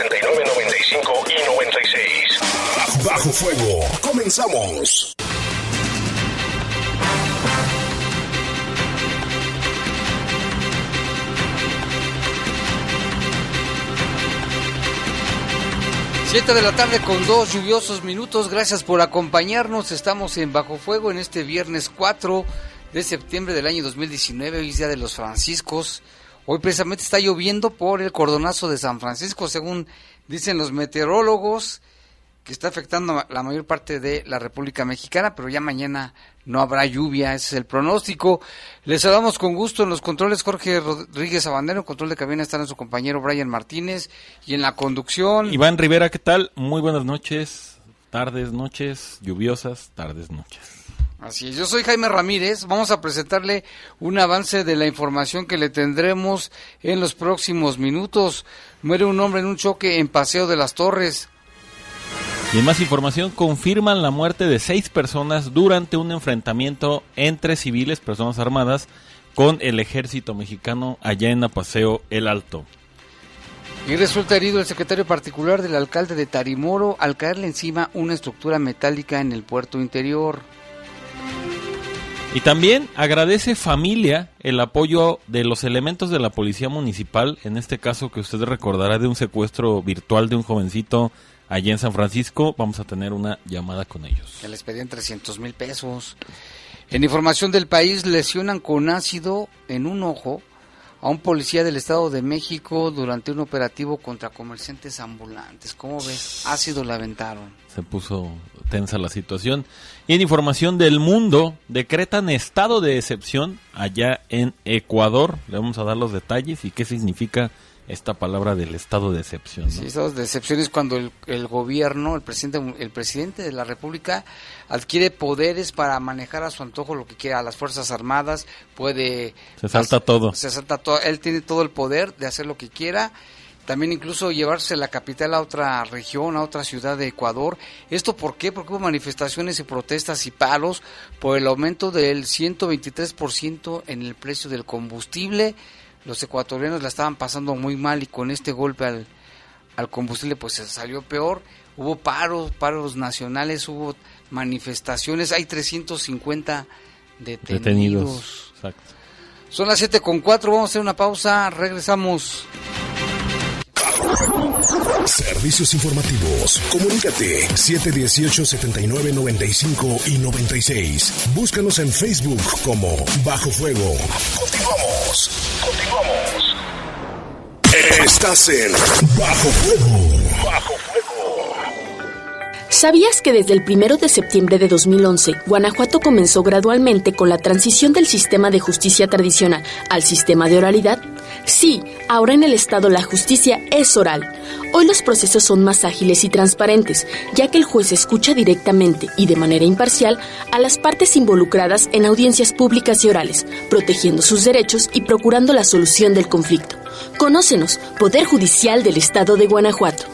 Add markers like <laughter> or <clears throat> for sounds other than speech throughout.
95 y 96. Bajo Fuego. Comenzamos. Siete de la tarde con dos lluviosos minutos. Gracias por acompañarnos. Estamos en Bajo Fuego en este viernes 4 de septiembre del año 2019. Hoy es Día de los Franciscos. Hoy precisamente está lloviendo por el cordonazo de San Francisco, según dicen los meteorólogos, que está afectando la mayor parte de la República Mexicana, pero ya mañana no habrá lluvia, ese es el pronóstico. Les saludamos con gusto en los controles Jorge Rodríguez Abandero, en control de cabina está nuestro compañero Brian Martínez y en la conducción. Iván Rivera, ¿qué tal? Muy buenas noches, tardes, noches, lluviosas, tardes, noches. Así es, yo soy Jaime Ramírez, vamos a presentarle un avance de la información que le tendremos en los próximos minutos. Muere un hombre en un choque en Paseo de las Torres. Y en más información, confirman la muerte de seis personas durante un enfrentamiento entre civiles, personas armadas, con el ejército mexicano allá en Apaseo El Alto. Y resulta herido el secretario particular del alcalde de Tarimoro al caerle encima una estructura metálica en el puerto interior. Y también agradece familia el apoyo de los elementos de la policía municipal, en este caso que usted recordará de un secuestro virtual de un jovencito allá en San Francisco. Vamos a tener una llamada con ellos. Que les pedían 300 mil pesos. En información del país, lesionan con ácido en un ojo a un policía del Estado de México durante un operativo contra comerciantes ambulantes. ¿Cómo ves? Ácido le aventaron. Se puso tensa la situación. Y en información del mundo, decretan estado de excepción allá en Ecuador. Le vamos a dar los detalles y qué significa esta palabra del estado de excepción. ¿no? Sí, estado de excepción es cuando el, el, gobierno, el presidente, el presidente de la República adquiere poderes para manejar a su antojo lo que quiera, a las Fuerzas Armadas, puede... Se salta todo. Se salta todo, él tiene todo el poder de hacer lo que quiera, también incluso llevarse la capital a otra región, a otra ciudad de Ecuador. ¿Esto por qué? Porque hubo manifestaciones y protestas y paros por el aumento del 123% en el precio del combustible, los ecuatorianos la estaban pasando muy mal y con este golpe al, al combustible pues se salió peor. Hubo paros, paros nacionales, hubo manifestaciones, hay 350 detenidos. Detenidos, exacto. Son las 7 con 4, vamos a hacer una pausa, regresamos. Servicios informativos. Comunícate 718-7995 y 96. Búscanos en Facebook como Bajo Fuego. Continuamos. Continuamos. Estás en Bajo Fuego. Bajo Fuego. ¿Sabías que desde el 1 de septiembre de 2011, Guanajuato comenzó gradualmente con la transición del sistema de justicia tradicional al sistema de oralidad? Sí, ahora en el Estado la justicia es oral. Hoy los procesos son más ágiles y transparentes, ya que el juez escucha directamente y de manera imparcial a las partes involucradas en audiencias públicas y orales, protegiendo sus derechos y procurando la solución del conflicto. Conócenos, Poder Judicial del Estado de Guanajuato.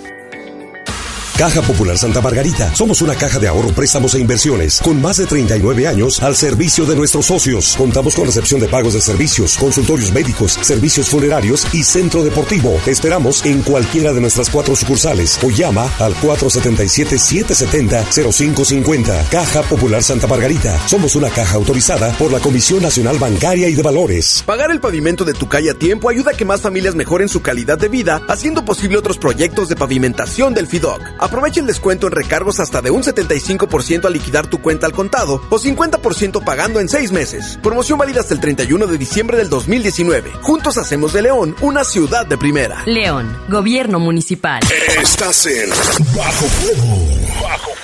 Caja Popular Santa Margarita. Somos una caja de ahorro, préstamos e inversiones con más de 39 años al servicio de nuestros socios. Contamos con recepción de pagos de servicios, consultorios médicos, servicios funerarios y centro deportivo. Esperamos en cualquiera de nuestras cuatro sucursales o llama al 477-770-0550. Caja Popular Santa Margarita. Somos una caja autorizada por la Comisión Nacional Bancaria y de Valores. Pagar el pavimento de tu calle a tiempo ayuda a que más familias mejoren su calidad de vida, haciendo posible otros proyectos de pavimentación del FIDOC. Aprovecha el descuento en recargos hasta de un 75% al liquidar tu cuenta al contado o 50% pagando en seis meses. Promoción válida hasta el 31 de diciembre del 2019. Juntos hacemos de León una ciudad de primera. León, Gobierno Municipal. Estás en Bajo Fuego. Bajo Fuego.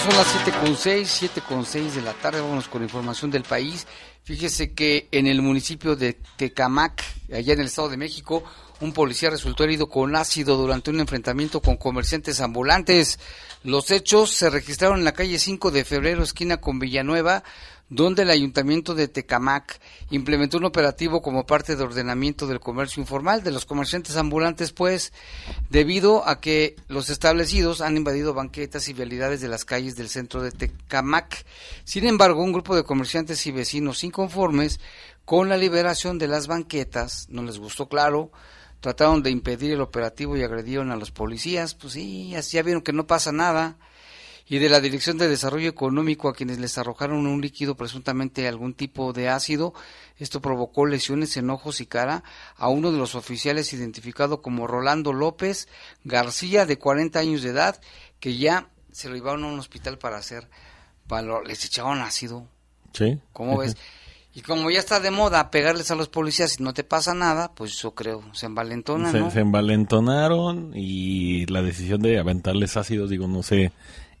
Son las 7.6, 7.6 de la tarde, vamos con información del país. Fíjese que en el municipio de Tecamac, allá en el Estado de México, un policía resultó herido con ácido durante un enfrentamiento con comerciantes ambulantes. Los hechos se registraron en la calle 5 de febrero, esquina con Villanueva, donde el ayuntamiento de Tecamac implementó un operativo como parte de ordenamiento del comercio informal de los comerciantes ambulantes, pues, debido a que los establecidos han invadido banquetas y vialidades de las calles del centro de Tecamac. Sin embargo, un grupo de comerciantes y vecinos inconformes con la liberación de las banquetas, no les gustó claro, trataron de impedir el operativo y agredieron a los policías, pues sí, así ya vieron que no pasa nada y de la Dirección de Desarrollo Económico a quienes les arrojaron un líquido presuntamente algún tipo de ácido. Esto provocó lesiones en ojos y cara a uno de los oficiales identificado como Rolando López García, de 40 años de edad, que ya se lo llevaron a un hospital para hacer, para, les echaban ácido. Sí. ¿Cómo ves? Y como ya está de moda pegarles a los policías y no te pasa nada, pues yo creo, se envalentonan, Se, ¿no? se envalentonaron y la decisión de aventarles ácidos, digo, no sé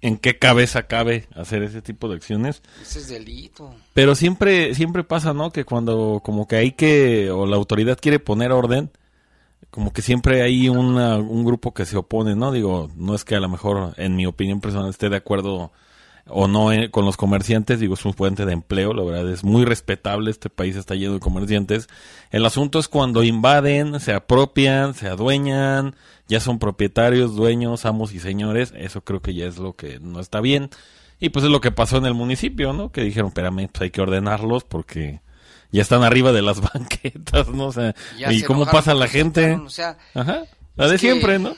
en qué cabeza cabe hacer ese tipo de acciones. Ese es delito. Pero siempre, siempre pasa, ¿no? Que cuando como que hay que, o la autoridad quiere poner orden, como que siempre hay una, un grupo que se opone, ¿no? Digo, no es que a lo mejor, en mi opinión personal, esté de acuerdo o no eh, con los comerciantes, digo, es un fuente de empleo, la verdad es muy respetable, este país está lleno de comerciantes. El asunto es cuando invaden, se apropian, se adueñan, ya son propietarios, dueños, amos y señores, eso creo que ya es lo que no está bien. Y pues es lo que pasó en el municipio, ¿no? Que dijeron, espérame, pues hay que ordenarlos porque ya están arriba de las <laughs> banquetas, ¿no? O sea, Ya ¿y cómo pasa la gente? O sea, Ajá, la de siempre, ¿no?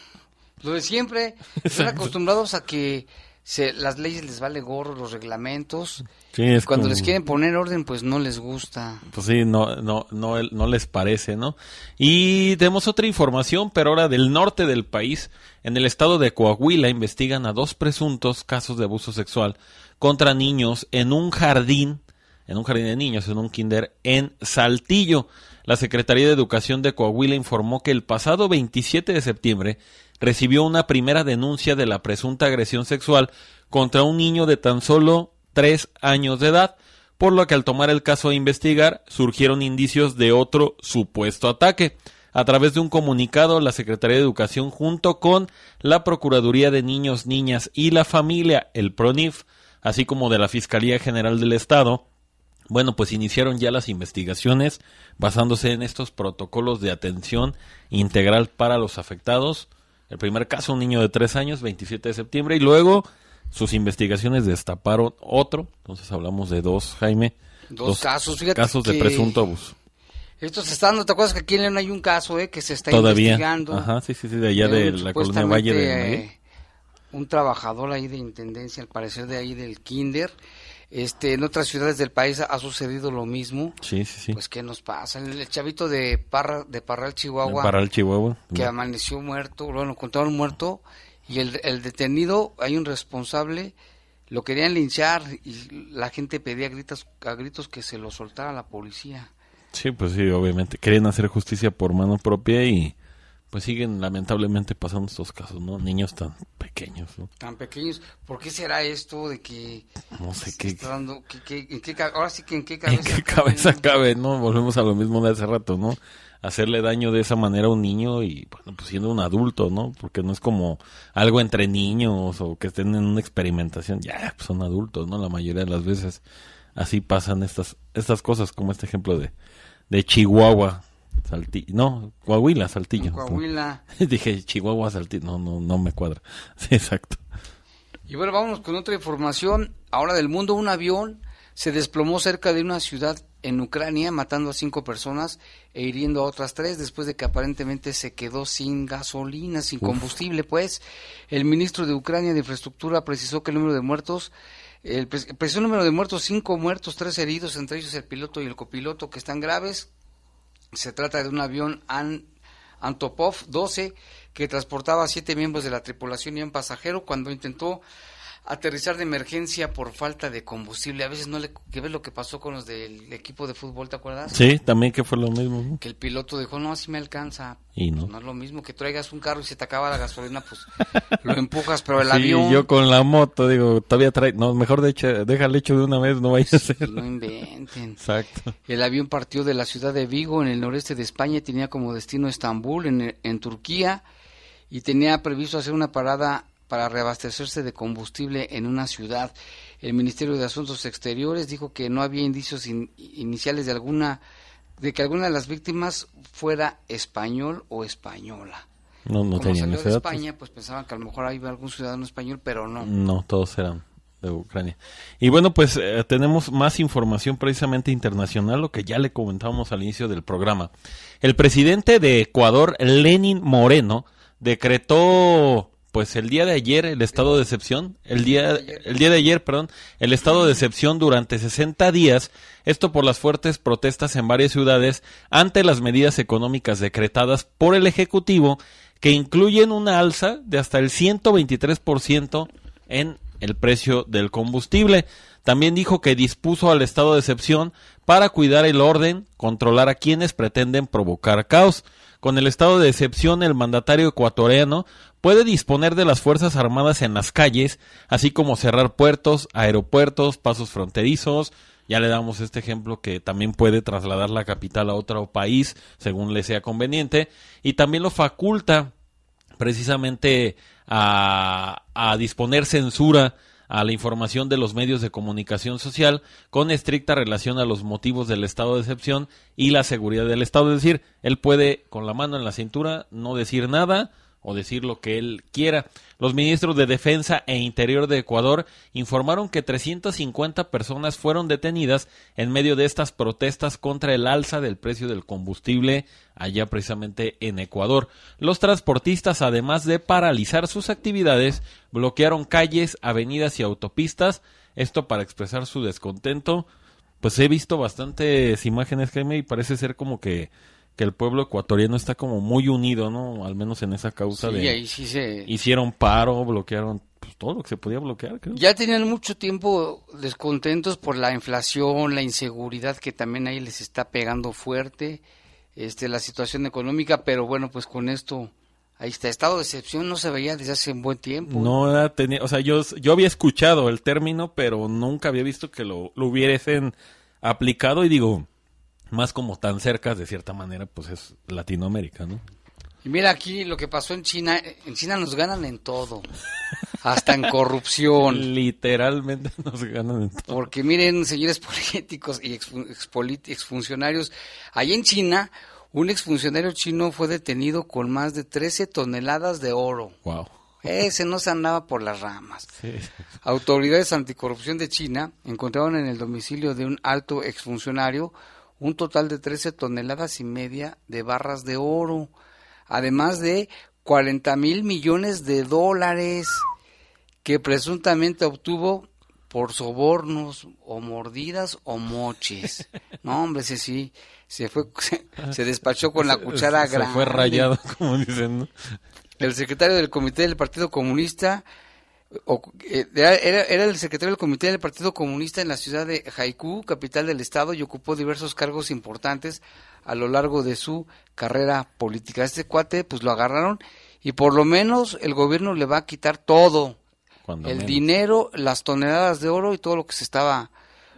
Lo de siempre, <laughs> están acostumbrados a que se, las leyes les vale gorro, los reglamentos. Sí, es Cuando como- les quieren poner orden, pues no les gusta. Pues sí, no, no, no, no les parece, ¿no? Y tenemos otra información, pero ahora del norte del país. En el estado de Coahuila investigan a dos presuntos casos de abuso sexual contra niños en un jardín, en un jardín de niños, en un kinder en Saltillo. La Secretaría de Educación de Coahuila informó que el pasado 27 de septiembre recibió una primera denuncia de la presunta agresión sexual contra un niño de tan solo tres años de edad, por lo que al tomar el caso a investigar surgieron indicios de otro supuesto ataque. A través de un comunicado, la Secretaría de Educación junto con la Procuraduría de Niños, Niñas y la Familia, el PRONIF, así como de la Fiscalía General del Estado, bueno, pues iniciaron ya las investigaciones basándose en estos protocolos de atención integral para los afectados. El primer caso, un niño de tres años, 27 de septiembre, y luego sus investigaciones destaparon otro. Entonces hablamos de dos, Jaime. Dos casos, fíjate casos de presunto abuso. Esto se está dando, ¿te acuerdas que aquí en León hay un caso eh, que se está Todavía. investigando? Ajá, sí, sí, sí, de allá de la colonia Valle de eh, un trabajador ahí de intendencia, al parecer de ahí del kinder. Este, en otras ciudades del país ha sucedido lo mismo. Sí, sí, sí. Pues, ¿qué nos pasa? El, chavito de Parra, de Parral, Chihuahua, Para el Chihuahua. que amaneció muerto, bueno, encontraron muerto, y el, el detenido, hay un responsable, lo querían linchar, y la gente pedía gritos, a gritos que se lo soltara la policía. Sí, pues sí, obviamente. Querían hacer justicia por mano propia y pues siguen lamentablemente pasando estos casos, ¿no? Niños tan pequeños, ¿no? Tan pequeños, ¿por qué será esto de que No sé qué, está dando, que- que- en qué ahora sí que en qué <laughs> en cabeza, qué cabe? cabeza cabe, ¿no? Volvemos a lo mismo de hace rato, ¿no? Hacerle daño de esa manera a un niño y, bueno, pues siendo un adulto, ¿no? Porque no es como algo entre niños o que estén en una experimentación. Ya, pues son adultos, ¿no? La mayoría de las veces así pasan estas, estas cosas, como este ejemplo de, de Chihuahua, Saltillo. No, Coahuila, Saltillo. Coahuila. <laughs> Dije Chihuahua, Saltillo. No, no, no me cuadra. <laughs> Sí, exacto. Y bueno, vámonos con otra información. Ahora del mundo, un avión se desplomó cerca de una ciudad en Ucrania, matando a cinco personas e hiriendo a otras tres, después de que aparentemente se quedó sin gasolina, sin combustible. Pues el ministro de Ucrania de Infraestructura precisó que el número de muertos, el, precisó el número de muertos, cinco muertos, tres heridos, entre ellos el piloto y el copiloto, que están graves. Se trata de un avión An Antopov 12 que transportaba a siete miembros de la tripulación y un pasajero cuando intentó aterrizar de emergencia por falta de combustible. A veces no le... ¿Qué ves lo que pasó con los del equipo de fútbol, te acuerdas? Sí, también que fue lo mismo. Que el piloto dijo, no, así me alcanza. Y no. no es lo mismo que traigas un carro y se te acaba la gasolina, pues lo empujas, pero el avión... yo con la moto digo, todavía trae... No, mejor de hecho, deja el hecho de una vez, no vayas a hacer. No inventen. Exacto. El avión partió de la ciudad de Vigo, en el noreste de España, y tenía como destino Estambul, en, en Turquía, y tenía previsto hacer una parada para reabastecerse de combustible en una ciudad. El Ministerio de Asuntos Exteriores dijo que no había indicios iniciales de alguna de que alguna de las víctimas fuera español o española. No, no Como salió de España, pues pensaban que a lo mejor había algún ciudadano español, pero no. No, todos eran de Ucrania. Y bueno, pues eh, tenemos más información precisamente internacional, lo que ya le comentábamos al inicio del programa. El presidente de Ecuador, Lenin Moreno, decretó pues el día de ayer el estado de excepción, el día, el día de ayer, perdón, el estado de excepción durante 60 días, esto por las fuertes protestas en varias ciudades ante las medidas económicas decretadas por el Ejecutivo que incluyen una alza de hasta el 123% en el precio del combustible. También dijo que dispuso al estado de excepción para cuidar el orden, controlar a quienes pretenden provocar caos. Con el estado de excepción, el mandatario ecuatoriano puede disponer de las Fuerzas Armadas en las calles, así como cerrar puertos, aeropuertos, pasos fronterizos. Ya le damos este ejemplo que también puede trasladar la capital a otro país según le sea conveniente. Y también lo faculta precisamente a, disponer censura a la información de los medios de comunicación social con estricta relación a los motivos del estado de excepción y la seguridad del estado. Es decir, él puede con la mano en la cintura no decir nada o decir lo que él quiera. Los ministros de Defensa e Interior de Ecuador informaron que 350 personas fueron detenidas en medio de estas protestas contra el alza del precio del combustible allá precisamente en Ecuador. Los transportistas, además de paralizar sus actividades, bloquearon calles, avenidas y autopistas, esto para expresar su descontento. Pues he visto bastantes imágenes, Jaime, y parece ser como que que el pueblo ecuatoriano está como muy unido, ¿no? Al menos en esa causa sí, de... Ahí sí se... Hicieron paro, bloquearon pues, todo lo que se podía bloquear, creo. Ya tenían mucho tiempo descontentos por la inflación, la inseguridad que también ahí les está pegando fuerte, este, la situación económica, pero bueno, pues con esto... Ahí está, estado de excepción no se veía desde hace un buen tiempo. No, tenía, o sea, yo, yo había escuchado el término, pero nunca había visto que lo, lo hubiesen aplicado y digo, más como tan cerca, de cierta manera, pues es Latinoamérica, ¿no? Y mira aquí lo que pasó en China. En China nos ganan en todo. Hasta en corrupción. <laughs> Literalmente nos ganan en todo. Porque miren, señores políticos y exfuncionarios, ahí en China, un exfuncionario chino fue detenido con más de 13 toneladas de oro. Wow. Ese no se andaba por las ramas. Autoridades anticorrupción de China encontraron en el domicilio de un alto exfuncionario un total de 13 toneladas y media de barras de oro, además de 40 mil millones de dólares que presuntamente obtuvo por sobornos o mordidas o moches. No, hombre, ese sí, se fue, <laughs> se, despachó con la cuchara grande. Se fue rayado, <laughs> como dicen. El secretario del comité del Partido Comunista eh, era, era, el secretario del comité del Partido Comunista en la ciudad de Haiku, capital del estado, y ocupó diversos cargos importantes a lo largo de su carrera política. Este cuate, pues lo agarraron y por lo menos el gobierno le va a quitar todo. el dinero, las toneladas de oro y todo lo que se estaba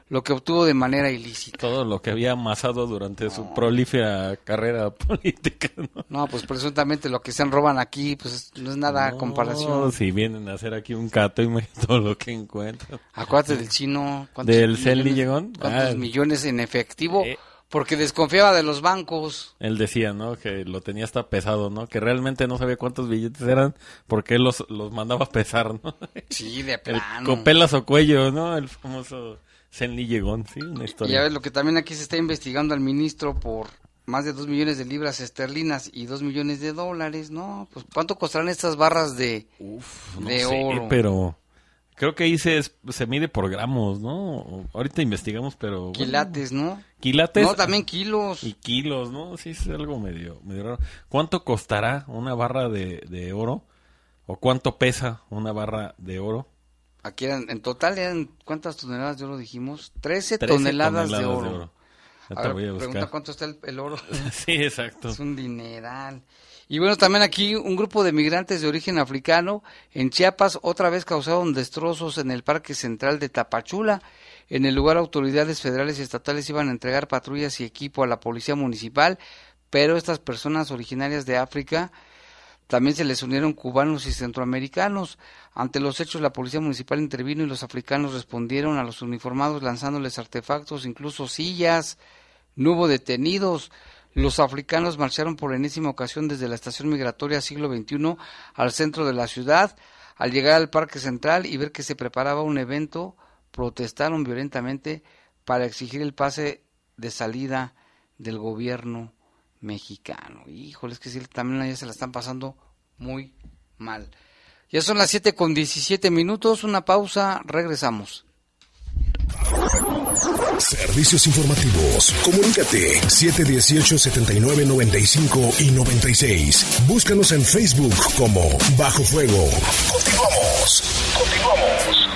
lo que obtuvo de manera ilícita. Todo lo que había amasado durante su prolífera carrera <laughs> política. ¿no? no, pues presuntamente lo que se roban aquí, pues no es nada a comparación. si vienen a hacer aquí un cato <laughs> y todo lo que encuentran. Acuérdate del chino. ¿Del Celly Llegón? ¿Cuántos ah. millones en efectivo? Eh. porque desconfiaba de los bancos. Él decía, ¿no? Que lo tenía hasta pesado, ¿no? Que realmente no sabía cuántos billetes eran porque él los, los mandaba pesar, ¿no? Sí, de <laughs> El plano. copelas o cuello, ¿no? El famoso Llegón, sí, una Y historia. ya ves lo que también aquí se está investigando al ministro por más de dos millones de libras esterlinas y dos millones de dólares, ¿no? Pues ¿cuánto costarán estas barras de, No de sé, oro? pero creo que ahí se, se mide por gramos, ¿no? Ahorita investigamos, pero... bueno, Quilates, ¿no? quilates. No, también kilos. Y kilos, ¿no? Sí, es algo medio, medio raro. ¿Cuánto costará una barra de, de oro? ¿O cuánto pesa una barra de oro? Aquí eran, en total eran, ¿cuántas toneladas de oro dijimos? 13, 13 toneladas, de oro. Ahorita A ver, voy a pregunta cuánto está el, el oro. <laughs> Sí, exacto. Es un dineral. Y bueno, también aquí un grupo de migrantes de origen africano en Chiapas otra vez causaron destrozos en el Parque Central de Tapachula. En el lugar autoridades federales y estatales iban a entregar patrullas y equipo a la policía municipal, pero estas personas originarias de África también se les unieron cubanos y centroamericanos. Ante los hechos, la policía municipal intervino y los africanos respondieron a los uniformados lanzándoles artefactos, incluso sillas. No hubo detenidos. Los africanos marcharon por enésima ocasión desde la estación migratoria siglo XXI al centro de la ciudad. Al llegar al Parque Central y ver que se preparaba un evento, protestaron violentamente para exigir el pase de salida del gobierno mexicano. Híjole, es que sí, también ya se la están pasando muy mal. Ya son las 7 con 17 minutos, una pausa, regresamos. Servicios informativos. Comunícate 718-7995 y 96. Búscanos en Facebook como Bajo Fuego. Continuamos. Continuamos.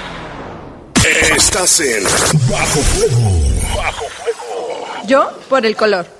Estás en Bajo Fuego. Bajo Fuego. Yo por el color.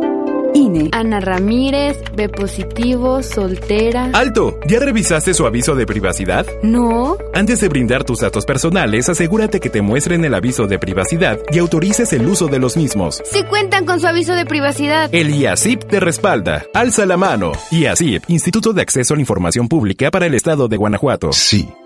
INE. Ana Ramírez, B positivo, soltera. ¡Alto! ¿Ya revisaste su aviso de privacidad? No. Antes de brindar tus datos personales, asegúrate que te muestren el aviso de privacidad y autorices el uso de los mismos. Si cuentan con su aviso de privacidad. El IACIP te respalda. Alza la mano. IACIP, Instituto de Acceso a la Información Pública para el Estado de Guanajuato. Sí,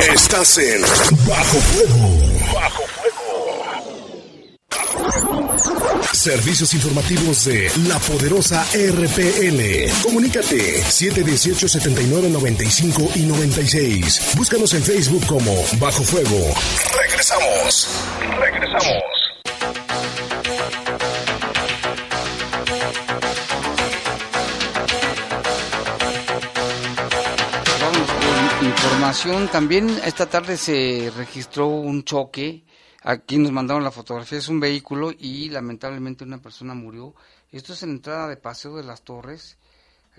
Estás en Bajo Fuego. Bajo Fuego. Servicios informativos de la poderosa RPL. Comunícate 718 79 95 y 96. Búscanos en Facebook como Bajo Fuego. Regresamos. Regresamos. Información. También esta tarde se registró un choque. Aquí nos mandaron la fotografía. Es un vehículo y lamentablemente una persona murió. Esto es en la entrada de Paseo de las Torres,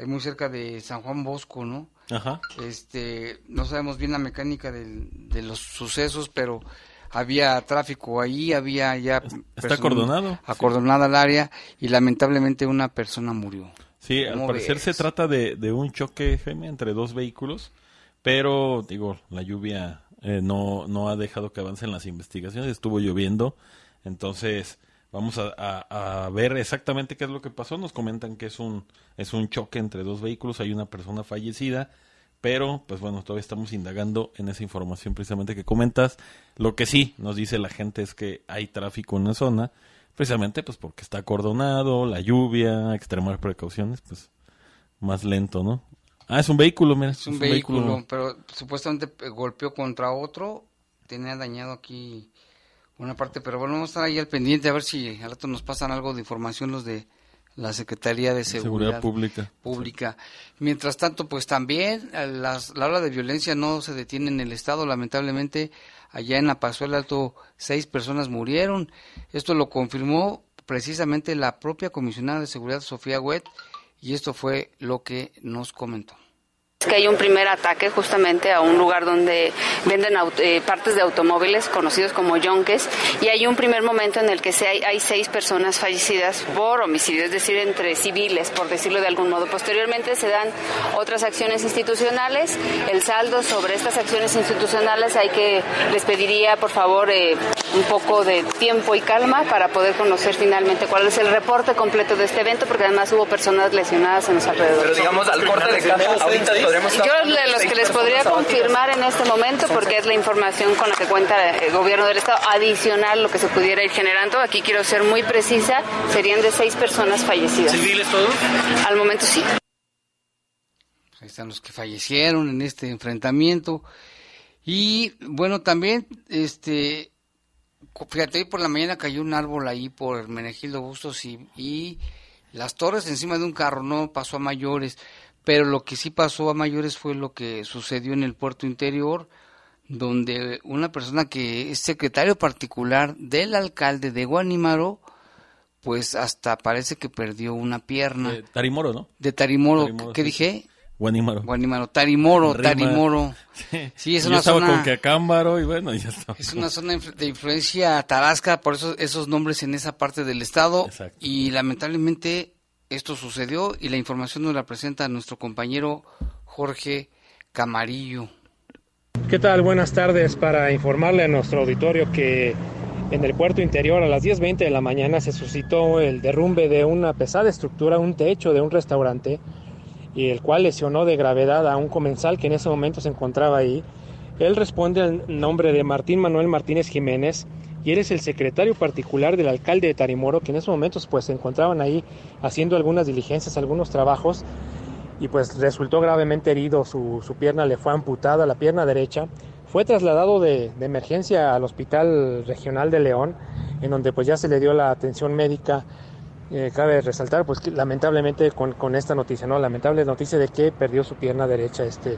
muy cerca de San Juan Bosco, ¿no? Ajá. Este, no sabemos bien la mecánica del- de los sucesos, pero había tráfico ahí, había ya Está acordonado. acordonada el área y lamentablemente una persona murió. Sí, al ¿Cómo parecer ves? se trata de, de un choque, Jaime, entre dos vehículos, pero digo, la lluvia eh, no, no ha dejado que avancen las investigaciones, estuvo lloviendo, entonces Vamos a, a, a, ver exactamente qué es lo que pasó. Nos comentan que es un, es un choque entre dos vehículos, hay una persona fallecida, pero pues bueno, todavía estamos indagando en esa información precisamente que comentas. Lo que sí nos dice la gente es que hay tráfico en la zona, precisamente pues porque está acordonado, la lluvia, extremar precauciones, pues más lento, ¿no? Ah, es un vehículo, mira. Es un, vehículo, pero supuestamente golpeó contra otro, tenía dañado aquí una parte, pero bueno, vamos a estar ahí al pendiente a ver si al rato nos pasan algo de información los de la Secretaría de Seguridad, Pública. Pública. Mientras tanto, pues también las, la ola de violencia no se detiene en el Estado. Lamentablemente, allá en la Pazuela Alto, seis personas murieron. Esto lo confirmó precisamente la propia comisionada de Seguridad, Sofía Huet, y esto fue lo que nos comentó que hay un primer ataque justamente a un lugar donde venden eh, partes de automóviles conocidos como yonques y hay un primer momento en el que se hay, hay, seis personas fallecidas por homicidio, es decir, entre civiles, por decirlo de algún modo. Posteriormente se dan otras acciones institucionales. El saldo sobre estas acciones institucionales hay que, les pediría por favor eh, un poco de tiempo y calma para poder conocer finalmente cuál es el reporte completo de este evento, porque además hubo personas lesionadas en los alrededores. Pero digamos, al corte de caja, ahorita yo de los que les podría confirmar en este momento, porque es la información con la que cuenta el gobierno del Estado, adicional lo que se pudiera ir generando, aquí quiero ser muy precisa, serían de seis personas fallecidas. ¿Civiles todos? Al momento sí. Ahí están los que fallecieron en este enfrentamiento. Y bueno, también, este, fíjate, hoy por la mañana cayó un árbol ahí por Hermenegildo Bustos y, y las torres encima de un carro, no pasó a mayores pero lo que sí pasó a mayores fue lo que sucedió en el puerto interior, donde una persona que es secretario particular del alcalde de Guanímaro, pues hasta parece que perdió una pierna. De Tarimoro, ¿no? De Tarimoro, ¿qué, dije? Guanímaro. Guanímaro, Tarimoro, Tarimoro. <laughs> Sí, es una Yo estaba con Cacámbaro y bueno, ya estaba. Es una zona de influencia tarasca, por eso esos nombres en esa parte del estado. Exacto. Y lamentablemente esto sucedió y la información nos la presenta nuestro compañero Jorge Camarillo. ¿Qué tal? Buenas tardes para informarle a nuestro auditorio que en el puerto interior a las 10.20 de la mañana se suscitó el derrumbe de una pesada estructura, un techo de un restaurante, y el cual lesionó de gravedad a un comensal que en ese momento se encontraba ahí. Él responde al nombre de Martín Manuel Martínez Jiménez y eres el secretario particular del alcalde de Tarimoro, que en esos momentos pues se encontraban ahí haciendo algunas diligencias, algunos trabajos, y pues resultó gravemente herido, su, pierna le fue amputada, la pierna derecha, fue trasladado de, emergencia al Hospital Regional de León, en donde pues ya se le dio la atención médica. Eh, cabe resaltar, pues lamentablemente con, esta noticia, ¿no? Lamentable noticia de que perdió su pierna derecha este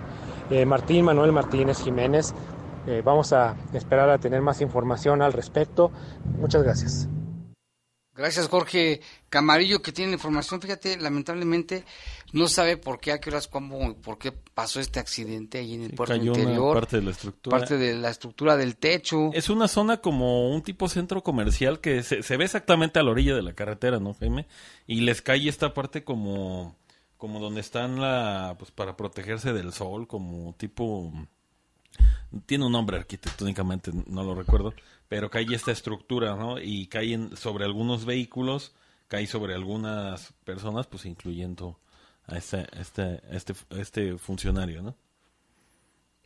eh, Martín Manuel Martínez Jiménez, eh, vamos a esperar a tener más información al respecto. Muchas gracias. Gracias Jorge Camarillo que tiene la información. Fíjate, lamentablemente no sabe por qué, a qué horas, cómo, por qué pasó este accidente ahí en el puerto interior. parte de la estructura. Parte de la estructura del techo. Es una zona como un tipo centro comercial que se, se ve exactamente a la orilla de la carretera, ¿no, Jaime? Y les cae esta parte como, como donde están la, pues para protegerse del sol, como tipo tiene un nombre arquitectónicamente, no lo recuerdo, pero cae esta estructura, ¿no? Y cae sobre algunos vehículos, cae sobre algunas personas, pues incluyendo a este, este, este, este funcionario, ¿no?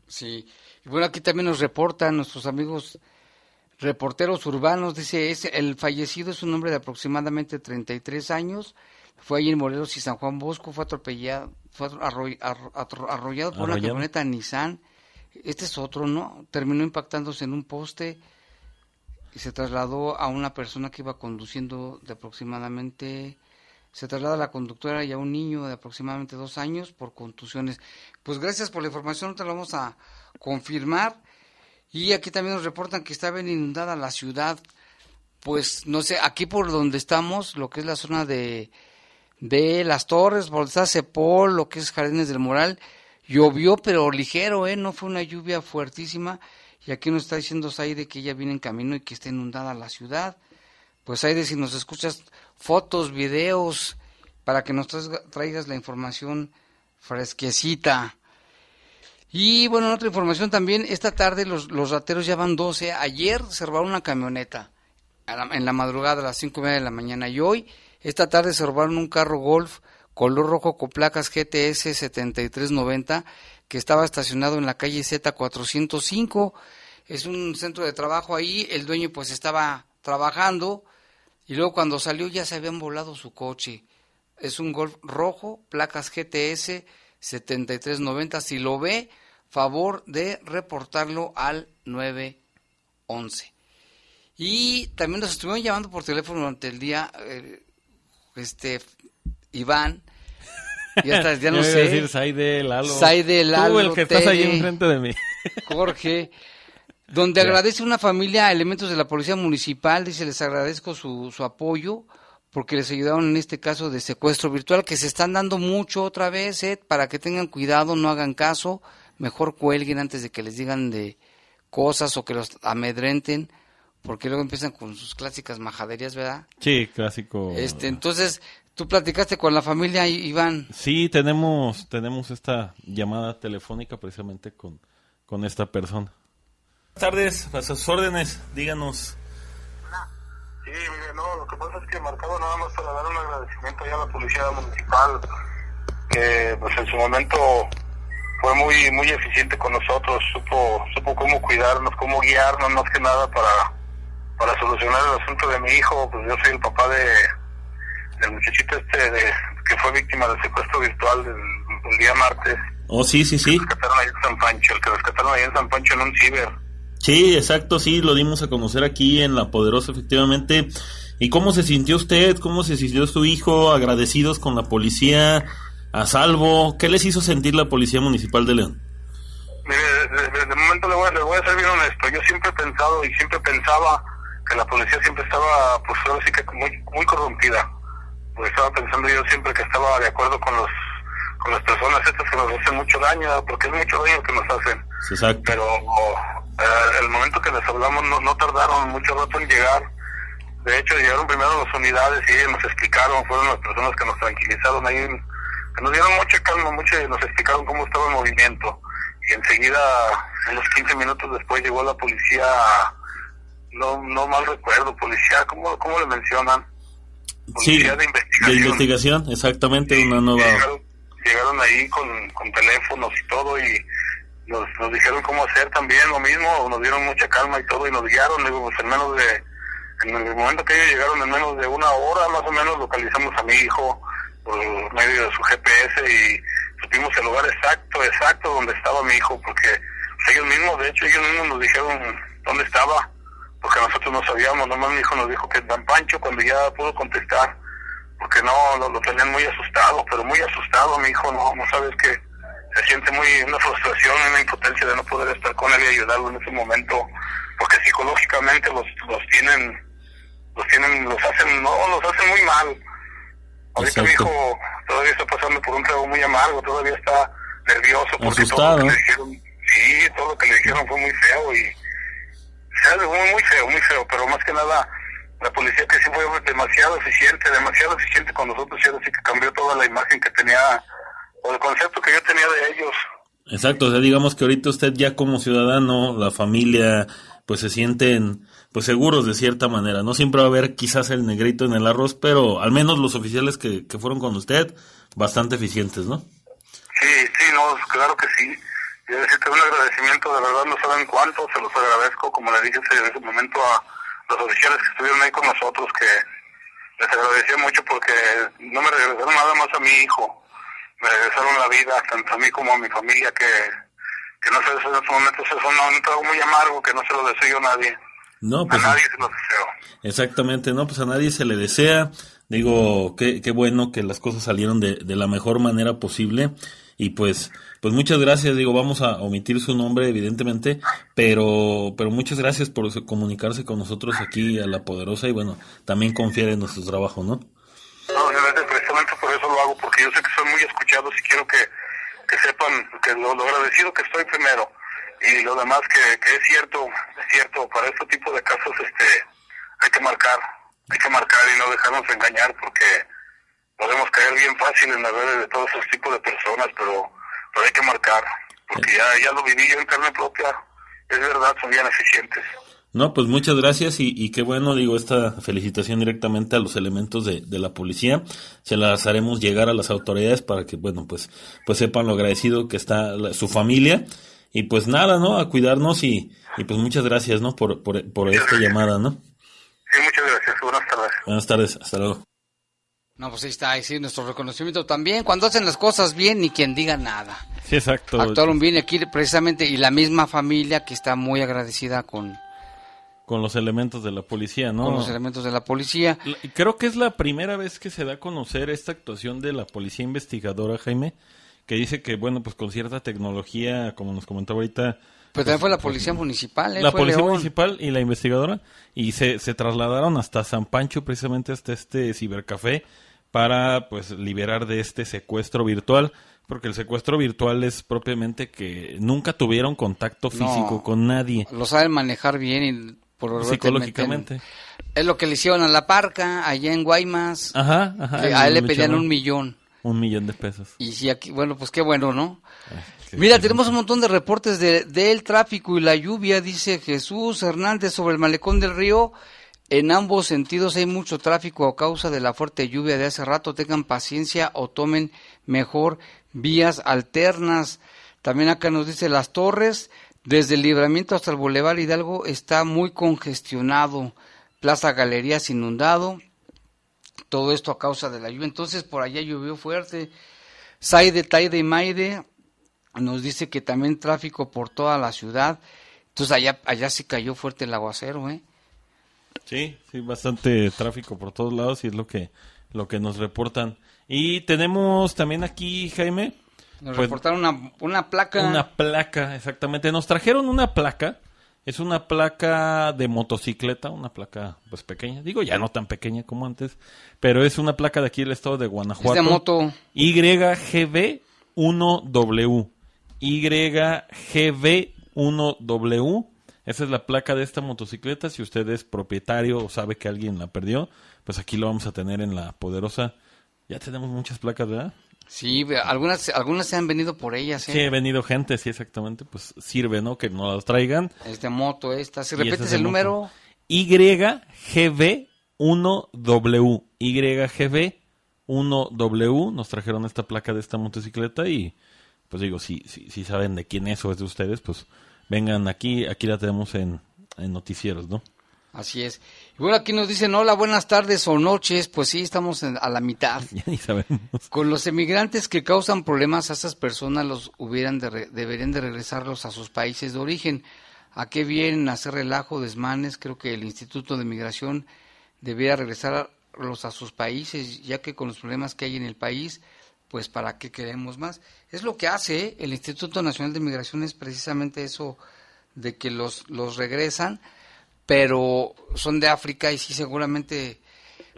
Sí, y bueno, aquí también nos reportan nuestros amigos reporteros urbanos, dice, es, el fallecido es un hombre de aproximadamente 33 años, fue allí en Morelos y San Juan Bosco, fue atropellado, fue arrollado por una camioneta Nissan, este es otro, ¿no? Terminó impactándose en un poste y se trasladó a una persona que iba conduciendo de aproximadamente, se traslada a la conductora y a un niño de aproximadamente dos años por contusiones. Pues gracias por la información, te lo vamos a confirmar. Y aquí también nos reportan que está bien inundada la ciudad. Pues no sé, aquí por donde estamos, lo que es la zona de, de las torres, por donde Cepol, lo que es Jardines del Moral, Llovió, pero ligero, ¿eh? No fue una lluvia fuertísima. Y aquí nos está diciendo Saide que ya viene en camino y que está inundada la ciudad. Pues Saide, si nos escuchas fotos, videos, para que nos traigas la información fresquecita. Y bueno, en otra información también, esta tarde los, los rateros ya van 12. Ayer se robaron una camioneta en la madrugada a las cinco y media de la mañana. Y hoy, esta tarde, se robaron un carro Golf color rojo con placas GTS 7390 que estaba estacionado en la calle Z405. Es un centro de trabajo ahí. El dueño pues estaba trabajando y luego cuando salió ya se habían volado su coche. Es un Golf rojo, placas GTS 7390. Si lo ve, favor de reportarlo al 911. Y también nos estuvieron llamando por teléfono durante el día, eh, este, Iván. Ya, <laughs> no sé. Decir Saide, Lalo. Saide, Lalo. Tú, el que estás ahí enfrente de mí. <laughs> Jorge. Donde agradece una familia a elementos de la Policía Municipal. Dice, les agradezco su, su apoyo porque les ayudaron en este caso de secuestro virtual que se están dando mucho otra vez, eh, para que tengan cuidado, no hagan caso, mejor cuelguen antes de que les digan de cosas o que los amedrenten porque luego empiezan con sus clásicas majaderías, ¿verdad? Sí, clásico. Este, entonces, tú platicaste con la familia, Iván. Sí, tenemos, tenemos esta llamada telefónica precisamente con, con esta persona. Buenas tardes, a sus órdenes, díganos. Sí, mire, no, lo que pasa es que marcado nada más para dar un agradecimiento ya a la policía municipal, que pues en su momento fue muy muy eficiente con nosotros, supo supo cómo cuidarnos, cómo guiarnos más que nada para para solucionar el asunto de mi hijo, pues yo soy el papá de del muchachito este de, que fue víctima del secuestro virtual del, día martes. Oh, sí, sí, sí. Que rescataron ahí en San Pancho, el que rescataron ahí en San Pancho en un ciber. Sí, exacto, sí, lo dimos a conocer aquí en La Poderosa, efectivamente. ¿Y cómo se sintió usted? ¿Cómo se sintió su hijo? ¿Agradecidos con la policía? ¿A salvo? ¿Qué les hizo sentir la Policía Municipal de León? Mire, de, de, momento le voy, a, le voy a ser bien honesto. Yo siempre he pensado y siempre pensaba que la policía siempre estaba, pues ahora sí que muy, muy corrompida. Pues estaba pensando yo siempre que estaba de acuerdo con los con las personas estas que nos hacen mucho daño, porque es mucho daño que nos hacen. Exacto. Pero eh, el momento que les hablamos no, no tardaron mucho rato en llegar. De hecho, llegaron primero las unidades y ellos nos explicaron, fueron las personas que nos tranquilizaron ahí, que nos dieron mucha calma, mucho y nos explicaron cómo estaba el movimiento. Y enseguida, unos 15 minutos después, llegó la policía no no mal recuerdo, policía, ¿cómo, cómo le mencionan? Policía de investigación. De investigación, exactamente, una nueva... Llegaron, llegaron ahí con, con, teléfonos y todo y nos, nos dijeron cómo hacer también lo mismo, nos dieron mucha calma y todo y nos guiaron, digo, pues en menos de, en el momento que ellos llegaron en menos de una hora más o menos localizamos a mi hijo por medio de su GPS y supimos el lugar exacto, exacto donde estaba mi hijo, porque ellos mismos, de hecho ellos mismos nos dijeron dónde estaba porque nosotros no sabíamos, nomás mi hijo nos dijo que Dan Pancho cuando ya pudo contestar, porque no, lo, lo, tenían muy asustado, pero muy asustado mi hijo, no, no sabes que se siente muy una frustración, una impotencia de no poder estar con él y ayudarlo en ese momento, porque psicológicamente los, los tienen, los tienen, los hacen, no, los hacen muy mal. Ahorita mi hijo todavía está pasando por un trago muy amargo, todavía está nervioso porque asustado. todo lo que le dijeron, sí, todo lo que le dijeron fue muy feo y muy, muy feo, muy feo, pero más que nada la policía que sí fue demasiado eficiente, demasiado eficiente con nosotros y así que cambió toda la imagen que tenía, o el concepto que yo tenía de ellos. Exacto, o sea, digamos que ahorita usted ya como ciudadano, la familia, pues se sienten pues seguros de cierta manera. No siempre va a haber quizás el negrito en el arroz, pero al menos los oficiales que, que fueron con usted, bastante eficientes, ¿no? Sí, sí, no, claro que sí y decirte un agradecimiento, de verdad no saben cuánto, se los agradezco, como le dije en ese momento a los oficiales que estuvieron ahí con nosotros, que les agradecía mucho porque no me regresaron nada más a mi hijo, me regresaron la vida, tanto a mí como a mi familia, que, que no sé, en estos momentos es un, un trago muy amargo que no se lo deseo yo a nadie. No, pues, a nadie se lo deseo. Exactamente, no, pues a nadie se le desea. Digo, qué, qué bueno que las cosas salieron de, de la mejor manera posible. Y pues, pues muchas gracias, digo, vamos a omitir su nombre, evidentemente, pero, pero muchas gracias por comunicarse con nosotros aquí a La Poderosa y bueno, también confiar en nuestro trabajo, ¿no? No, obviamente, precisamente por eso lo hago, porque yo sé que son muy escuchados y quiero que, que sepan que lo, lo, agradecido que estoy primero y lo demás que, es cierto, es cierto, para este tipo de casos este hay que marcar, hay que marcar y no dejarnos engañar porque podemos caer bien fácil en las redes de todos esos tipos de personas, pero, pero hay que marcar, porque ya, ya lo viví yo en carne propia, es verdad, son bien eficientes. No, pues muchas gracias y, y qué bueno, digo, esta felicitación directamente a los elementos de, de, la policía. Se las haremos llegar a las autoridades para que, bueno, pues, pues sepan lo agradecido que está la, su familia. Y pues nada, ¿no? A cuidarnos y, y pues muchas gracias, ¿no? Por, por, por esta llamada, ¿no? Sí, muchas gracias. Buenas tardes. Buenas tardes. Hasta luego. No, pues ahí está, ahí sí, nuestro reconocimiento también. Cuando hacen las cosas bien, ni quien diga nada. Sí, exacto. Actuaron bien aquí precisamente, y la misma familia que está muy agradecida con... Con los elementos de la policía, ¿no? Con los elementos de la policía. Creo que es la primera vez que se da a conocer esta actuación de la policía investigadora, Jaime, que dice que, bueno, pues con cierta tecnología, como nos comentaba ahorita... Pero también fue la policía municipal, ¿eh? La fue policía León. municipal y la investigadora, y se, se trasladaron hasta San Pancho, precisamente hasta este cibercafé, para pues liberar de este secuestro virtual, porque el secuestro virtual es propiamente que nunca tuvieron contacto físico No. con nadie. Lo saben manejar bien y por Psicológicamente. Es lo que le hicieron a la parca allá en Guaymas. Ajá, ajá. que a él le pedían un millón. Un millón de pesos. Y si aquí, bueno, pues qué bueno, ¿no? Mira, tenemos un montón de reportes de, del tráfico y la lluvia, dice Jesús Hernández sobre el malecón del río. En ambos sentidos hay mucho tráfico a causa de la fuerte lluvia de hace rato. Tengan paciencia o tomen mejor vías alternas. También acá nos dice Las Torres, desde el libramiento hasta el Boulevard Hidalgo está muy congestionado. Plaza Galerías inundado. Todo esto a causa de la lluvia. Entonces por allá llovió fuerte. Saide, Taide y Maide nos dice que también tráfico por toda la ciudad. Entonces allá, allá sí cayó fuerte el aguacero, ¿eh? Sí, sí, bastante tráfico por todos lados y es lo que, lo que nos reportan. Y tenemos también aquí, Jaime. Nos pues, reportaron una, una placa. Una placa, exactamente. Nos trajeron una placa. Es una placa de motocicleta, una placa pues pequeña. Digo, ya no tan pequeña como antes, pero es una placa de aquí del estado de Guanajuato. Es de moto. YGB1W. YGB1W. Esa es la placa de esta motocicleta. Si usted es propietario o sabe que alguien la perdió, pues aquí lo vamos a tener en la poderosa. Ya tenemos muchas placas, ¿verdad? Sí, algunas, algunas se han venido por ellas, ¿eh? Sí, he venido gente, sí, exactamente. Pues sirve, ¿no? Que nos las traigan. Es de moto esta. Si repites es el moto. número, YGB1W. YGB1W. Nos trajeron esta placa de esta motocicleta y, pues digo, si, si, si saben de quién es o es de ustedes, pues vengan aquí. Aquí la tenemos en, en noticieros, ¿no? así es. Y bueno, aquí nos dicen, hola, buenas tardes o noches. Pues sí, estamos en- a la mitad. <laughs> Ya ni sabemos. Con los emigrantes que causan problemas a esas personas, los hubieran de re- deberían de regresarlos a sus países de origen. ¿A qué vienen a hacer relajo, desmanes? Creo que el Instituto de Migración debería regresarlos a sus países, ya que con los problemas que hay en el país, pues ¿para qué queremos más? Es lo que hace ¿eh? el Instituto Nacional de Migración, es precisamente eso de que los, los regresan, pero son de África y sí seguramente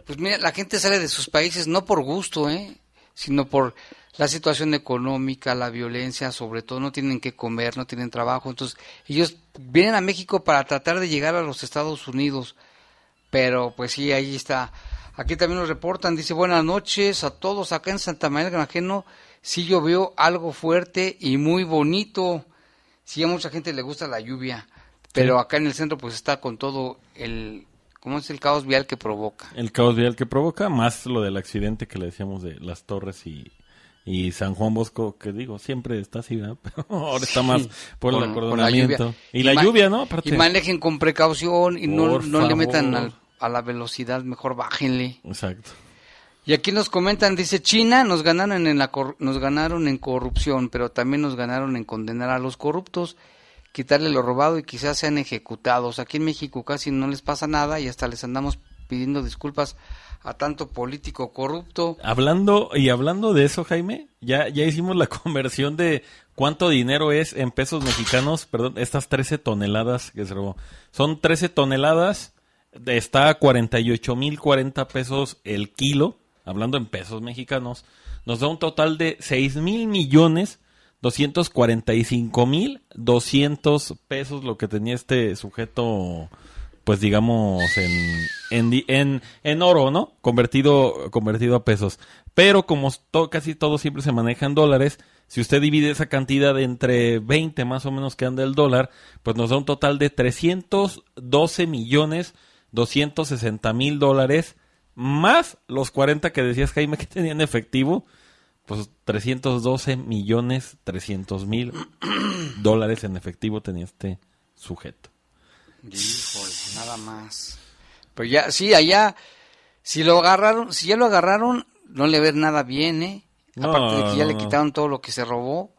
pues mira, la gente sale de sus países no por gusto, ¿eh? sino por la situación económica, la violencia, sobre todo no tienen que comer, no tienen trabajo, entonces ellos vienen a México para tratar de llegar a los Estados Unidos, pero pues sí, ahí está. Aquí también nos reportan, dice buenas noches a todos acá en Santa María del Granjeno, sí llovió algo fuerte y muy bonito, sí a mucha gente le gusta la lluvia, pero Sí. acá en el centro pues está con todo el, ¿cómo es el caos vial que provoca? El caos vial que provoca, más lo del accidente que le decíamos de las torres y, y San Juan Bosco, que digo, siempre está así, ¿verdad? <laughs> Pero ahora está más por el la acordonamiento. y la lluvia, ¿no? Aparte. Y manejen con precaución y no, no le metan al- a la velocidad, mejor bájenle. Exacto. Y aquí nos comentan, dice China, nos ganaron en la cor- nos ganaron en corrupción, pero también nos ganaron en condenar a los corruptos, quitarle lo robado y quizás sean ejecutados. Aquí en México casi no les pasa nada y hasta les andamos pidiendo disculpas a tanto político corrupto. Hablando y hablando de eso, Jaime, ya, ya hicimos la <laughs> conversión de cuánto dinero es en pesos mexicanos, perdón, estas 13 toneladas que se robó. Son 13 toneladas, está a 48 mil 40 pesos el kilo, hablando en pesos mexicanos, nos da un total de 6 mil millones 245 mil 200 pesos lo que tenía este sujeto pues digamos, en, en, en, oro, ¿no? Convertido, convertido a pesos. Pero como casi todo siempre se maneja en dólares, si usted divide esa cantidad entre 20 más o menos que anda el dólar, pues nos da un total de 312 millones 260 mil dólares, más los 40 que decías Jaime que tenía en efectivo, pues 312 millones 300 mil <clears throat> dólares en efectivo tenía este sujeto. Híjole, nada más. Pero ya, sí, allá, si lo agarraron, si ya lo agarraron, no le ir nada bien, ¿eh? No, Aparte de que ya no, le quitaron todo lo que se robó,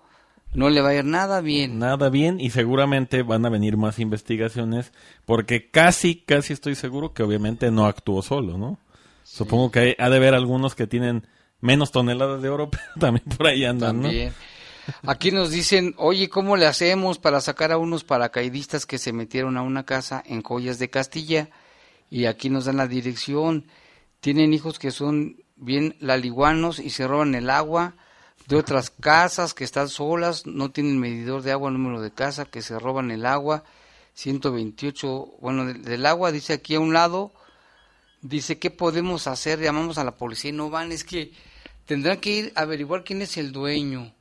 no le va a ir nada bien. Nada bien y seguramente van a venir más investigaciones porque casi, casi estoy seguro que obviamente no actuó solo, ¿no? Supongo que hay- ha de haber algunos que tienen menos toneladas de oro, <laughs> pero también por ahí andan, ¿no? También. Aquí nos dicen, oye, ¿cómo le hacemos para sacar a unos paracaidistas que se metieron a una casa en Joyas de Castilla? Y aquí nos dan la dirección. Tienen hijos que son bien laliguanos y se roban el agua de otras casas que están solas, no tienen medidor de agua, número de casa, que se roban el agua. 128, bueno, del, del agua dice aquí a un lado, dice, ¿qué podemos hacer? Llamamos a la policía y no van, es que tendrán que ir a averiguar quién es el dueño.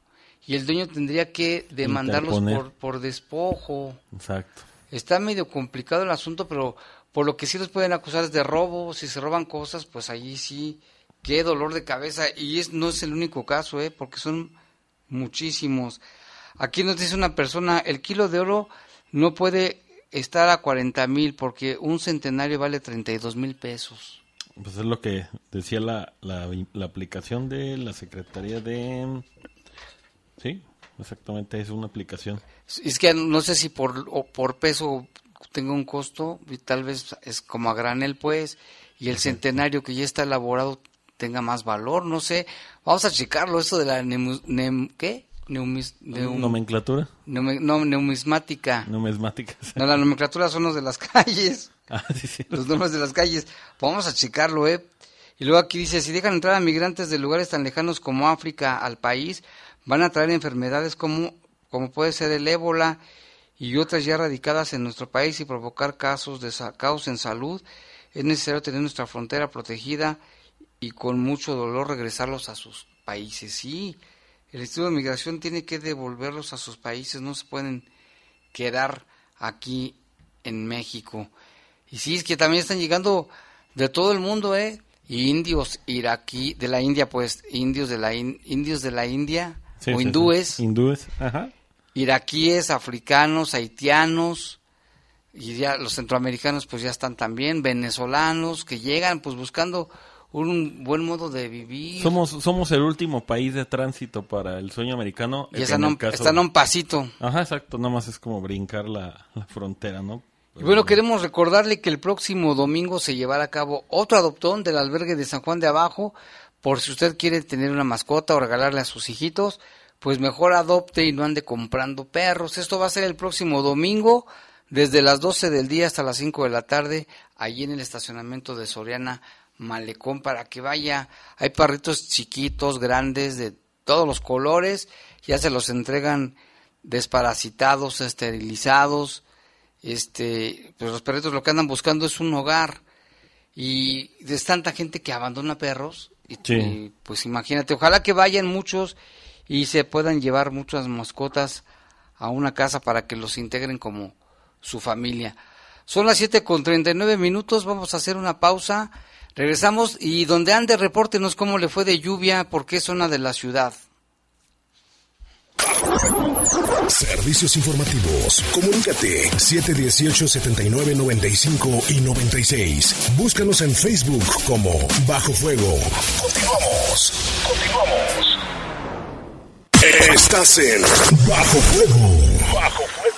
Y el dueño tendría que demandarlos por, por despojo. Exacto. Está medio complicado el asunto, pero por lo que sí los pueden acusar es de robo. Si se roban cosas, pues allí sí, qué dolor de cabeza. Y es, no es el único caso, ¿eh? porque son muchísimos. Aquí nos dice una persona, el kilo de oro no puede estar a 40 mil porque un centenario vale 32 mil pesos. Pues es lo que decía la, la, la aplicación de la Secretaría de... Sí, exactamente, es una aplicación. Es que no sé si por, o por peso tenga un costo, y tal vez es como a granel, pues, y el centenario que ya está elaborado tenga más valor, no sé. Vamos a checarlo, eso de la nemu- nem- ¿qué? Neumis- neum- ¿Nomenclatura? neume- no, neumismática. Numismática. No, la nomenclatura son los de las <laughs> calles. Ah, sí, sí. Los nombres de las calles. Vamos a checarlo, ¿eh? Y luego aquí dice, si dejan entrar a migrantes de lugares tan lejanos como África al país, van a traer enfermedades como, como puede ser el ébola y otras ya radicadas en nuestro país y provocar casos de caos en salud. Es necesario tener nuestra frontera protegida y con mucho dolor regresarlos a sus países. Sí, el Instituto de Migración tiene que devolverlos a sus países, no se pueden quedar aquí en México. Y sí, es que también están llegando de todo el mundo, ¿eh? Indios iraquí, de la India, pues, indios de la, in- indios de la India, Sí, o sí, sí. hindúes, Hindúes, ajá. iraquíes, africanos, haitianos, y ya los centroamericanos pues ya están también, venezolanos, que llegan pues buscando un buen modo de vivir. Somos, somos el último país de tránsito para el sueño americano. Y están un- caso- están a un pasito. Ajá, exacto. Nada más es como brincar la, la frontera, ¿no? Y bueno, queremos recordarle que el próximo domingo se llevará a cabo otro adoptón del albergue de San Juan de Abajo. Por si usted quiere tener una mascota o regalarle a sus hijitos, pues mejor adopte y no ande comprando perros. Esto va a ser el próximo domingo, desde las 12 del día hasta las 5 de la tarde, allí en el estacionamiento de Soriana Malecón, para que vaya. Hay perritos chiquitos, grandes, de todos los colores, ya se los entregan desparasitados, esterilizados este, pues los perritos lo que andan buscando es un hogar y es tanta gente que abandona perros y, Sí. y, pues imagínate, ojalá que vayan muchos y se puedan llevar muchas mascotas a una casa para que los integren como su familia. Son las 7 con 39 minutos, vamos a hacer una pausa, regresamos y donde ande repórtenos cómo le fue de lluvia, por qué zona de la ciudad. Servicios informativos. Comunícate 718-7995 y 96. Búscanos en Facebook como Bajo Fuego. Continuamos. Continuamos. Estás en Bajo Fuego. Bajo Gobierno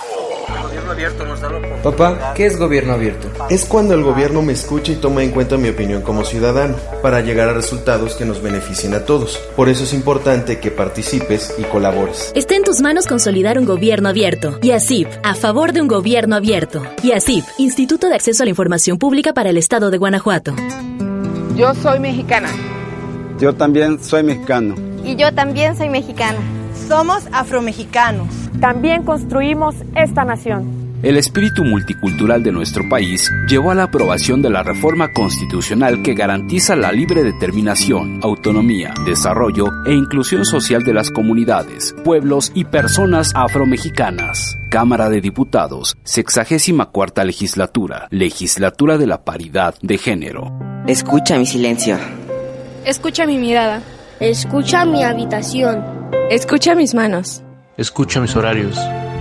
abierto nos da Papá, ¿qué es gobierno abierto? Es cuando el gobierno me escucha y toma en cuenta mi opinión como ciudadano, para llegar a resultados que nos beneficien a todos. Por eso es importante que participes y colabores. Está en tus manos consolidar un gobierno abierto. YASIP, a favor de un gobierno abierto. YASIP, Instituto de Acceso a la Información Pública para el Estado de Guanajuato. Yo soy mexicana. Yo también soy mexicano. Y yo también soy mexicana. Somos afromexicanos. También construimos esta nación. El espíritu multicultural de nuestro país llevó a la aprobación de la reforma constitucional que garantiza la libre determinación, autonomía, desarrollo e inclusión social de las comunidades, pueblos y personas afromexicanas. Cámara de Diputados, sexagésima cuarta legislatura, legislatura de la paridad de género. Escucha mi silencio. Escucha mi mirada. Escucha mi habitación. Escucha mis manos. Escucha mis horarios.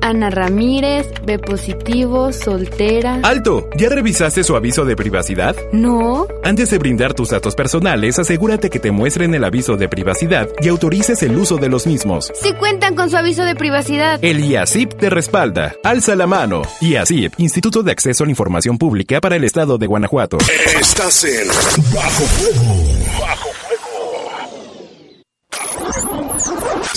Ana Ramírez, B positivo, soltera. ¡Alto! ¿Ya revisaste su aviso de privacidad? No. Antes de brindar tus datos personales, asegúrate que te muestren el aviso de privacidad y autorices el uso de los mismos. Si cuentan con su aviso de privacidad. El IACIP te respalda. Alza la mano. IACIP, Instituto de Acceso a la Información Pública para el Estado de Guanajuato. Estás en Bajo Fuego. Bajo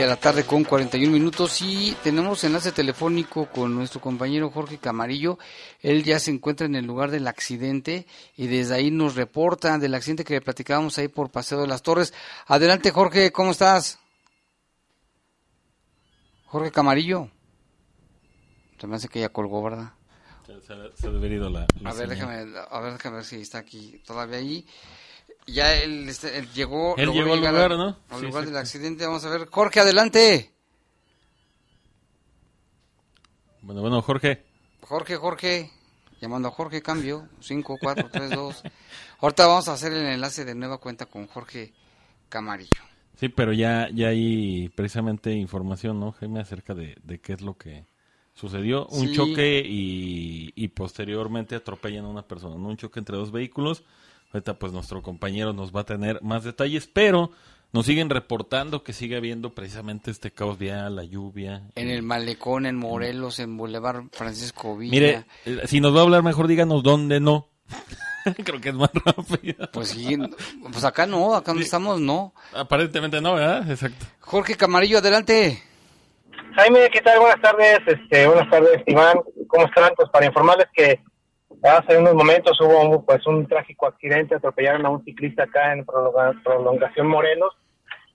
De la tarde con 41 minutos y tenemos enlace telefónico con nuestro compañero Jorge Camarillo. Él ya se encuentra en el lugar del accidente y desde ahí nos reporta del accidente que le platicábamos ahí por Paseo de las Torres. Adelante Jorge, ¿cómo estás? Jorge Camarillo. Se me hace que ya colgó, ¿verdad? Se, ido la, la A ver, señal. déjame, a ver, déjame ver si está aquí todavía ahí. Ya él, este, él llegó, Él llegó al lugar, a- ¿no? Al Sí, lugar del accidente. Vamos a ver. Jorge, adelante. Bueno, bueno, Jorge. Jorge, Jorge. Llamando a Jorge, cambio. 5, 4, 3, 2. Ahorita vamos a hacer el enlace de nueva cuenta con Jorge Camarillo. Sí, pero ya, ya hay precisamente información, ¿no, Jaime, acerca de, de qué es lo que sucedió. Un Sí. choque y, y posteriormente atropellan a una persona, ¿no? Un choque entre dos vehículos. Ahorita pues nuestro compañero nos va a tener más detalles, pero nos siguen reportando que sigue habiendo precisamente este caos vial, la lluvia. En el Malecón, en Morelos, en Boulevard Francisco Villa. Mire, eh, si nos va a hablar mejor díganos dónde no. <laughs> Creo que es más rápido. Pues sí, pues acá no, acá donde estamos no. Aparentemente no, ¿verdad? Exacto. Jorge Camarillo, adelante. Jaime, ¿qué tal? Buenas tardes, este, buenas tardes, Iván. ¿Cómo están? Pues para informarles que hace unos momentos hubo un, pues un trágico accidente, atropellaron a un ciclista acá en prolonga- prolongación Morelos,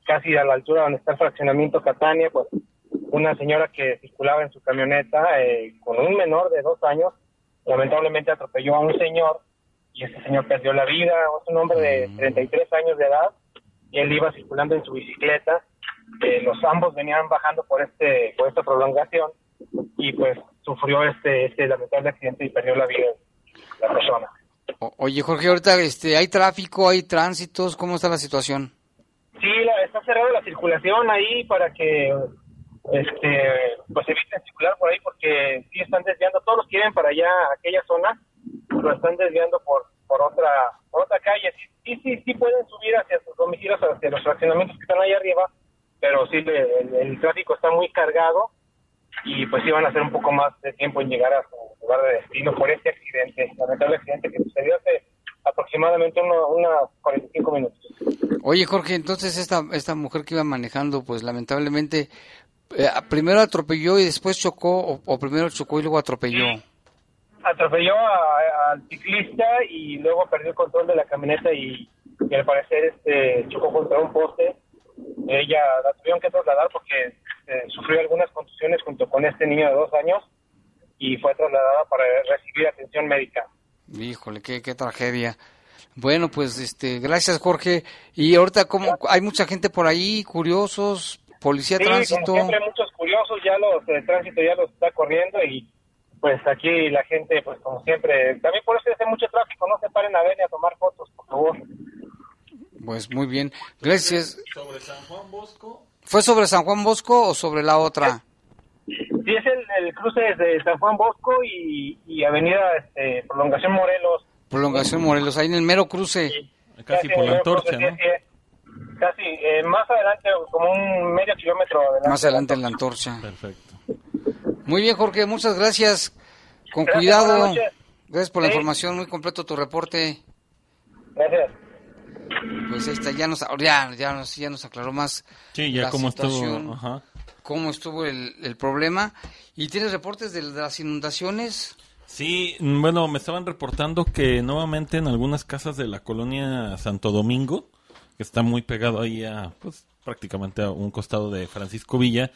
casi a la altura donde está el fraccionamiento Catania, pues una señora que circulaba en su camioneta eh, con un menor de dos años, lamentablemente atropelló a un señor y ese señor perdió la vida, es un hombre de 33 años de edad, y él iba circulando en su bicicleta, eh, los ambos venían bajando por este por esta prolongación y pues sufrió este este lamentable accidente y perdió la vida la persona. O- oye, Jorge, ahorita este, hay tráfico, hay tránsitos, ¿cómo está la situación? Sí, la- está cerrada la circulación ahí para que este pues eviten circular por ahí porque sí están desviando todos los que vienen para allá aquella zona lo están desviando por por otra por otra calle sí sí sí, sí pueden subir hacia sus domicilios hacia los fraccionamientos que están ahí arriba pero sí el, el tráfico está muy cargado y pues van a hacer un poco más de tiempo en llegar a su lugar de destino por este accidente lamentable accidente que sucedió hace aproximadamente uno- unos 45 minutos Oye, Jorge, entonces esta, esta mujer que iba manejando, pues lamentablemente, eh, primero atropelló y después chocó, o, o primero chocó y luego atropelló. atropelló al ciclista y luego perdió el control de la camioneta y, y al parecer este chocó contra un poste. Ella la tuvieron que trasladar porque eh, sufrió algunas contusiones junto con este niño de dos años y fue trasladada para recibir atención médica. Híjole, qué, qué tragedia. Bueno, pues este, gracias Jorge. Y ahorita como hay mucha gente por ahí, curiosos, policía Sí, tránsito. como siempre muchos curiosos, ya los de tránsito ya los está corriendo y pues aquí la gente pues como siempre, también por eso hace mucho tráfico, no se paren a ver ni a tomar fotos, por favor. Pues muy bien, gracias. Sobre San Juan Bosco. ¿Fue sobre San Juan Bosco o sobre la otra? Sí, es el, el cruce desde San Juan Bosco y, y Avenida este, Prolongación Morelos. Prolongación Morelos, ahí en el mero cruce. Casi por la antorcha, Sí, ¿no? sí, Casi, eh, más adelante, como un medio kilómetro adelante. Más adelante en la antorcha. Perfecto. Muy bien, Jorge, muchas gracias. Con Gracias, cuidado. Gracias por la Sí. información, muy completo tu reporte. Gracias. Pues está, ya nos, ya, ya nos, ya nos aclaró más Sí, ya la como estuvo, situación, ajá. cómo estuvo el, el problema. ¿Y tienes reportes de las inundaciones? Sí, mm, bueno, me estaban reportando que nuevamente en algunas casas de la colonia Santo Domingo, que está muy pegado ahí a, pues prácticamente a un costado de Francisco Villa,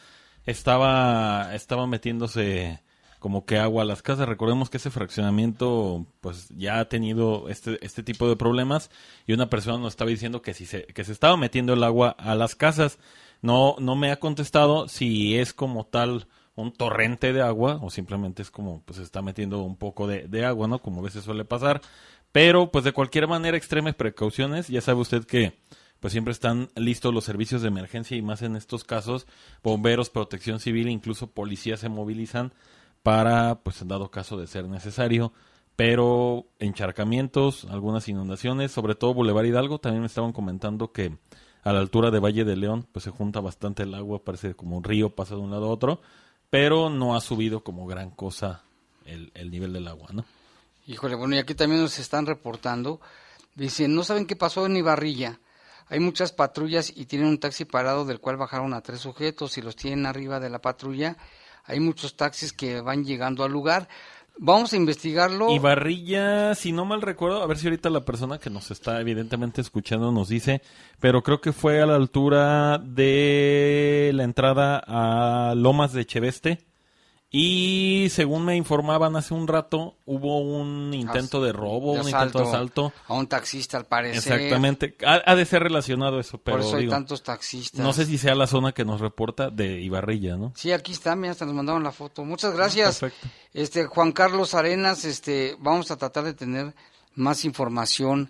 estaba, estaba metiéndose como que agua a las casas. Recordemos que ese fraccionamiento, pues ya ha tenido este, este tipo de problemas y una persona nos estaba diciendo que si se, que se estaba metiendo el agua a las casas. No, no me ha contestado si es como tal un torrente de agua o simplemente es como pues se está metiendo un poco de, de agua, ¿no? Como a veces suele pasar. Pero pues de cualquier manera extremes precauciones. Ya sabe usted que pues siempre están listos los servicios de emergencia y más en estos casos bomberos, protección civil, incluso policías se movilizan para pues en dado caso de ser necesario. Pero encharcamientos, algunas inundaciones, sobre todo Boulevard Hidalgo, también me estaban comentando que a la altura de Valle de León pues se junta bastante el agua, parece como un río pasa de un lado a otro pero no ha subido como gran cosa el, el nivel del agua, ¿no? Híjole, bueno, y aquí también nos están reportando. Dicen, no saben qué pasó en Ibarrilla. Hay muchas patrullas y tienen un taxi parado del cual bajaron a tres sujetos y los tienen arriba de la patrulla. Hay muchos taxis que van llegando al lugar. Vamos a investigarlo. Y Barrilla, si no mal recuerdo, a ver si ahorita la persona que nos está evidentemente escuchando nos dice, pero creo que fue a la altura de la entrada a Lomas de Cheveste. Y según me informaban hace un rato, hubo un intento de robo, un intento de asalto. A un taxista, al parecer. Exactamente. Ha, ha de ser relacionado eso, pero Por eso hay tantos taxistas. no sé si sea la zona que nos reporta de Ibarrilla, ¿no? Sí, aquí está, mira, hasta nos mandaron la foto. Muchas gracias. Perfecto. Este Juan Carlos Arenas, este vamos a tratar de tener más información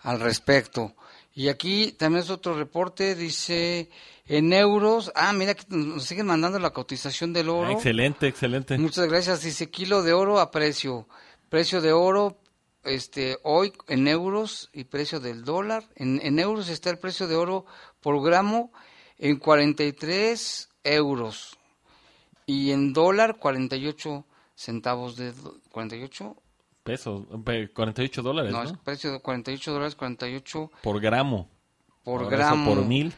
al respecto. Y aquí también es otro reporte, dice en euros. Ah, mira que nos siguen mandando la cotización del oro. Ah, excelente, excelente. Muchas gracias. Dice kilo de oro a precio. Precio de oro este hoy en euros y precio del dólar. En, en euros está el precio de oro por gramo en 43 euros. Y en dólar 48 centavos de... do- ¿48? Pesos, pe- 48 dólares, No, ¿no? es precio de 48 dólares, 48 Por gramo. por Ahora gramo. por mil.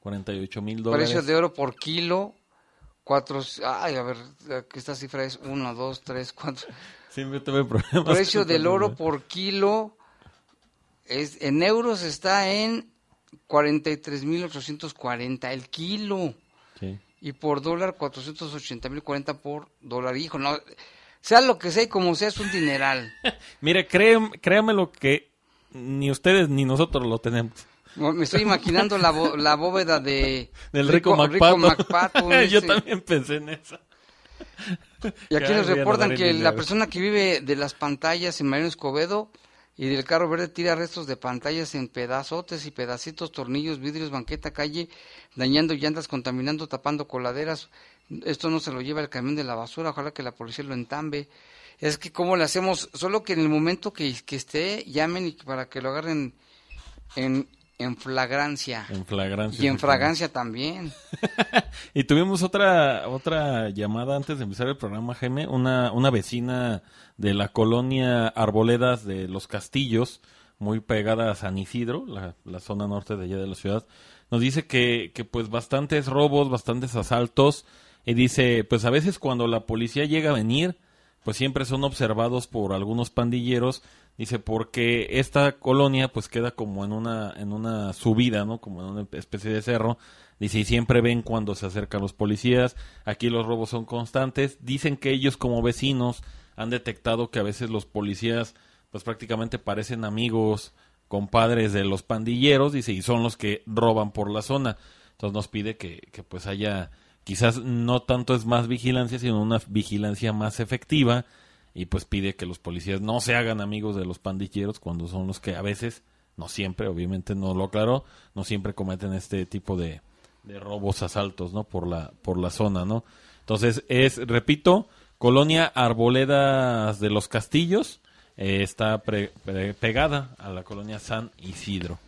48 mil dólares. Precio de oro por kilo. Cuatro, ay, a ver, esta cifra es 1, 2, 3, 4. Siempre tuve problemas. Precio del oro por kilo es en euros está en 43.840 el kilo. Sí. Y por dólar 480.040 por dólar. Hijo, no, sea lo que sea y como sea es un dineral. <laughs> Mire, créem- créame lo que ni ustedes ni nosotros lo tenemos. Me estoy imaginando la, bo- la bóveda de <laughs> Del rico, MacPato. <laughs> Yo también pensé en eso. Y aquí nos reportan que la persona que vive de las pantallas en Mariano Escobedo y del carro verde tira restos de pantallas en pedazotes y pedacitos, tornillos, vidrios, banqueta, calle, dañando llantas, contaminando, tapando coladeras. Esto no se lo lleva el camión de la basura, ojalá que la policía lo entambe. Es que cómo le hacemos, solo que en el momento que, que esté, llamen y para que lo agarren en, en flagrancia. En flagrancia. Y en sí, fragancia también. <laughs> Y tuvimos otra otra llamada antes de empezar el programa, Jaime, una, una vecina de la colonia Arboledas de Los Castillos, muy pegada a San Isidro, la, la zona norte de allá de la ciudad, nos dice que, que pues bastantes robos, bastantes asaltos, y dice, pues a veces cuando la policía llega a venir, pues siempre son observados por algunos pandilleros, dice, porque esta colonia pues queda como en una, en una subida, ¿no? Como en una especie de cerro, dice, y siempre ven cuando se acercan los policías, aquí los robos son constantes, dicen que ellos como vecinos han detectado que a veces los policías pues prácticamente parecen amigos, compadres de los pandilleros, dice, y son los que roban por la zona. Entonces nos pide que, que pues haya, quizás no tanto es más vigilancia, sino una vigilancia más efectiva, y pues pide que los policías no se hagan amigos de los pandilleros cuando son los que a veces, no siempre, obviamente no lo aclaró, no siempre cometen este tipo de, robos, asaltos, ¿no? Por la, por la zona, ¿no? Entonces es, repito, Colonia Arboledas de los Castillos, eh, está pre- pre- pegada a la colonia San Isidro.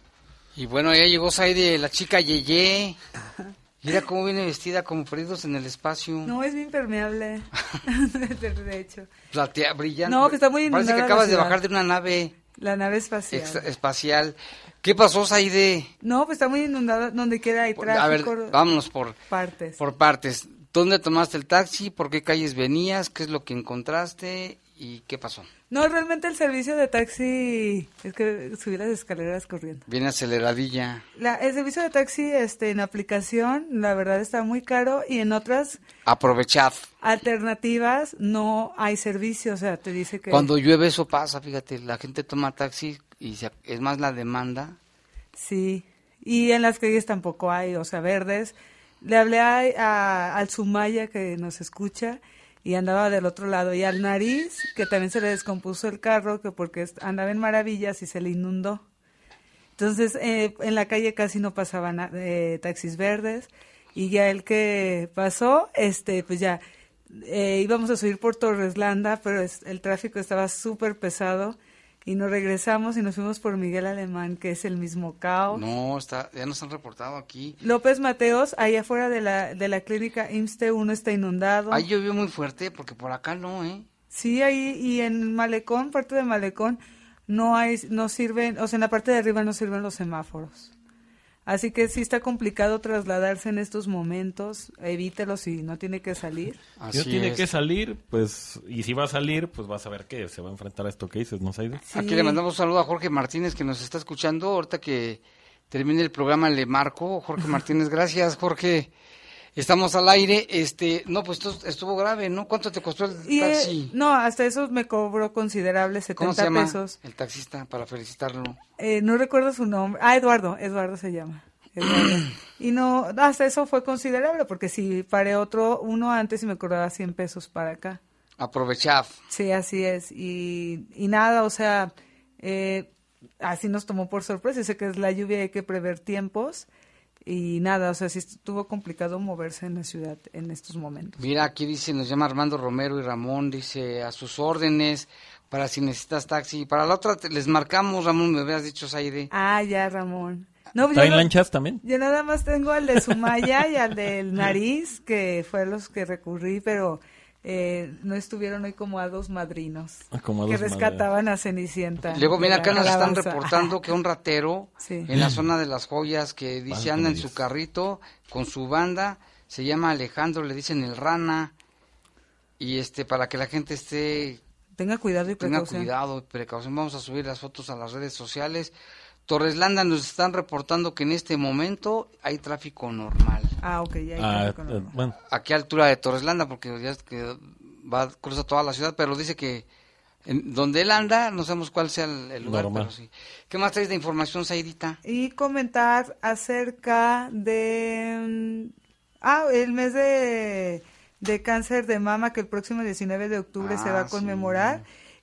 Y bueno, ya llegó Saide, la chica Yeye. Mira cómo viene vestida como perdidos en el espacio. No, es bien impermeable. <laughs> de hecho. Platea, brillante. No, que está muy Parece que inundada acabas de bajar de una nave La nave espacial. extra- espacial. ¿Qué pasó, Saide? No, pues está muy inundada donde quiera hay A ver, tráfico. vámonos por partes. por partes. ¿Dónde tomaste el taxi? ¿Por qué calles venías? ¿Qué es lo que encontraste? ¿Y qué pasó? No, realmente el servicio de taxi es que subí las escaleras corriendo. Viene aceleradilla. La, el servicio de taxi este, en aplicación, la verdad está muy caro y en otras Aprovechad. alternativas no hay servicio, o sea, te dice que... Cuando llueve eso pasa, fíjate, la gente toma taxi y se- es más la demanda. Sí, y en las calles tampoco hay, o sea, verdes. Le hablé a, a- al Sumaya que nos escucha y andaba del otro lado, y al Nariz, que también se le descompuso el carro, que porque andaba en maravillas y se le inundó. Entonces, eh, en la calle casi no pasaban eh, taxis verdes, y ya el que pasó, este, pues ya eh, íbamos a subir por Torreslanda, pero el tráfico estaba súper pesado, y nos regresamos y nos fuimos por Miguel Alemán, que es el mismo caos. No, está, ya nos han reportado aquí. López Mateos, ahí afuera de la, de la clínica IMSSTE 1 está inundado. Ahí llovió muy fuerte porque por acá no, ¿eh? Sí, ahí y en Malecón, parte de Malecón, no hay, no sirven, o sea, en la parte de arriba no sirven los semáforos. Así que sí está complicado trasladarse en estos momentos. Evítelo si no tiene que salir. Si no tiene que salir, pues, y si va a salir, pues vas a ver que se va a enfrentar a esto que dices, ¿no, Saide? Aquí le mandamos un saludo a Jorge Martínez que nos está escuchando. Ahorita que termine el programa le marco. Jorge <laughs> Martínez, gracias, Jorge. Estamos al aire. Este, no, pues esto estuvo grave, ¿no? ¿Cuánto te costó el Y, eh, taxi? no, hasta eso me cobró considerable, ¿Cómo 70 se llama pesos. el taxista para felicitarlo? Eh, no recuerdo su nombre. Ah, Eduardo, Eduardo se llama. Eduardo. <clears throat> y no, hasta eso fue considerable, porque si paré otro, uno antes y me cobraba 100 pesos para acá. Aprovechad. Sí, así es. Y, y nada, o sea, eh, así nos tomó por sorpresa. Yo sé que es la lluvia, hay que prever tiempos. Y nada, o sea, sí estuvo complicado moverse en la ciudad en estos momentos. Mira, aquí dice, nos llama Armando Romero y Ramón, dice, a sus órdenes, para si necesitas taxi. Para la otra te- les marcamos, Ramón, me habías dicho, Saide. Ah, ya, Ramón. No, yo ¿Traen no- lanchas también? Yo nada más tengo al de Sumaya y al del Nariz, que fue a los que recurrí, pero eh, no estuvieron hoy como a dos madrinos Ah, como a que rescataban a Cenicienta. Luego, mira, acá nos están reportando que un ratero <laughs> Sí. en la zona de las joyas que dice anda en su carrito con su banda, se llama Alejandro, le dicen el rana, y este, para que la gente esté, Tenga cuidado y tenga precaución. cuidado y precaución, vamos a subir las fotos a las redes sociales. Torreslanda nos están reportando que en este momento hay tráfico normal. Ah, ok, ya hay Ah, tráfico eh, normal. bueno, Aquí a altura de Torreslanda, porque ya es que va cruza toda la ciudad, pero dice que en donde él anda, no sabemos cuál sea el, el lugar, Normal. pero sí. ¿Qué más traes de información, Saidita? Y comentar acerca de... mm, Ah, el mes de, de cáncer de mama que el próximo 19 de octubre se va Ah, a conmemorar.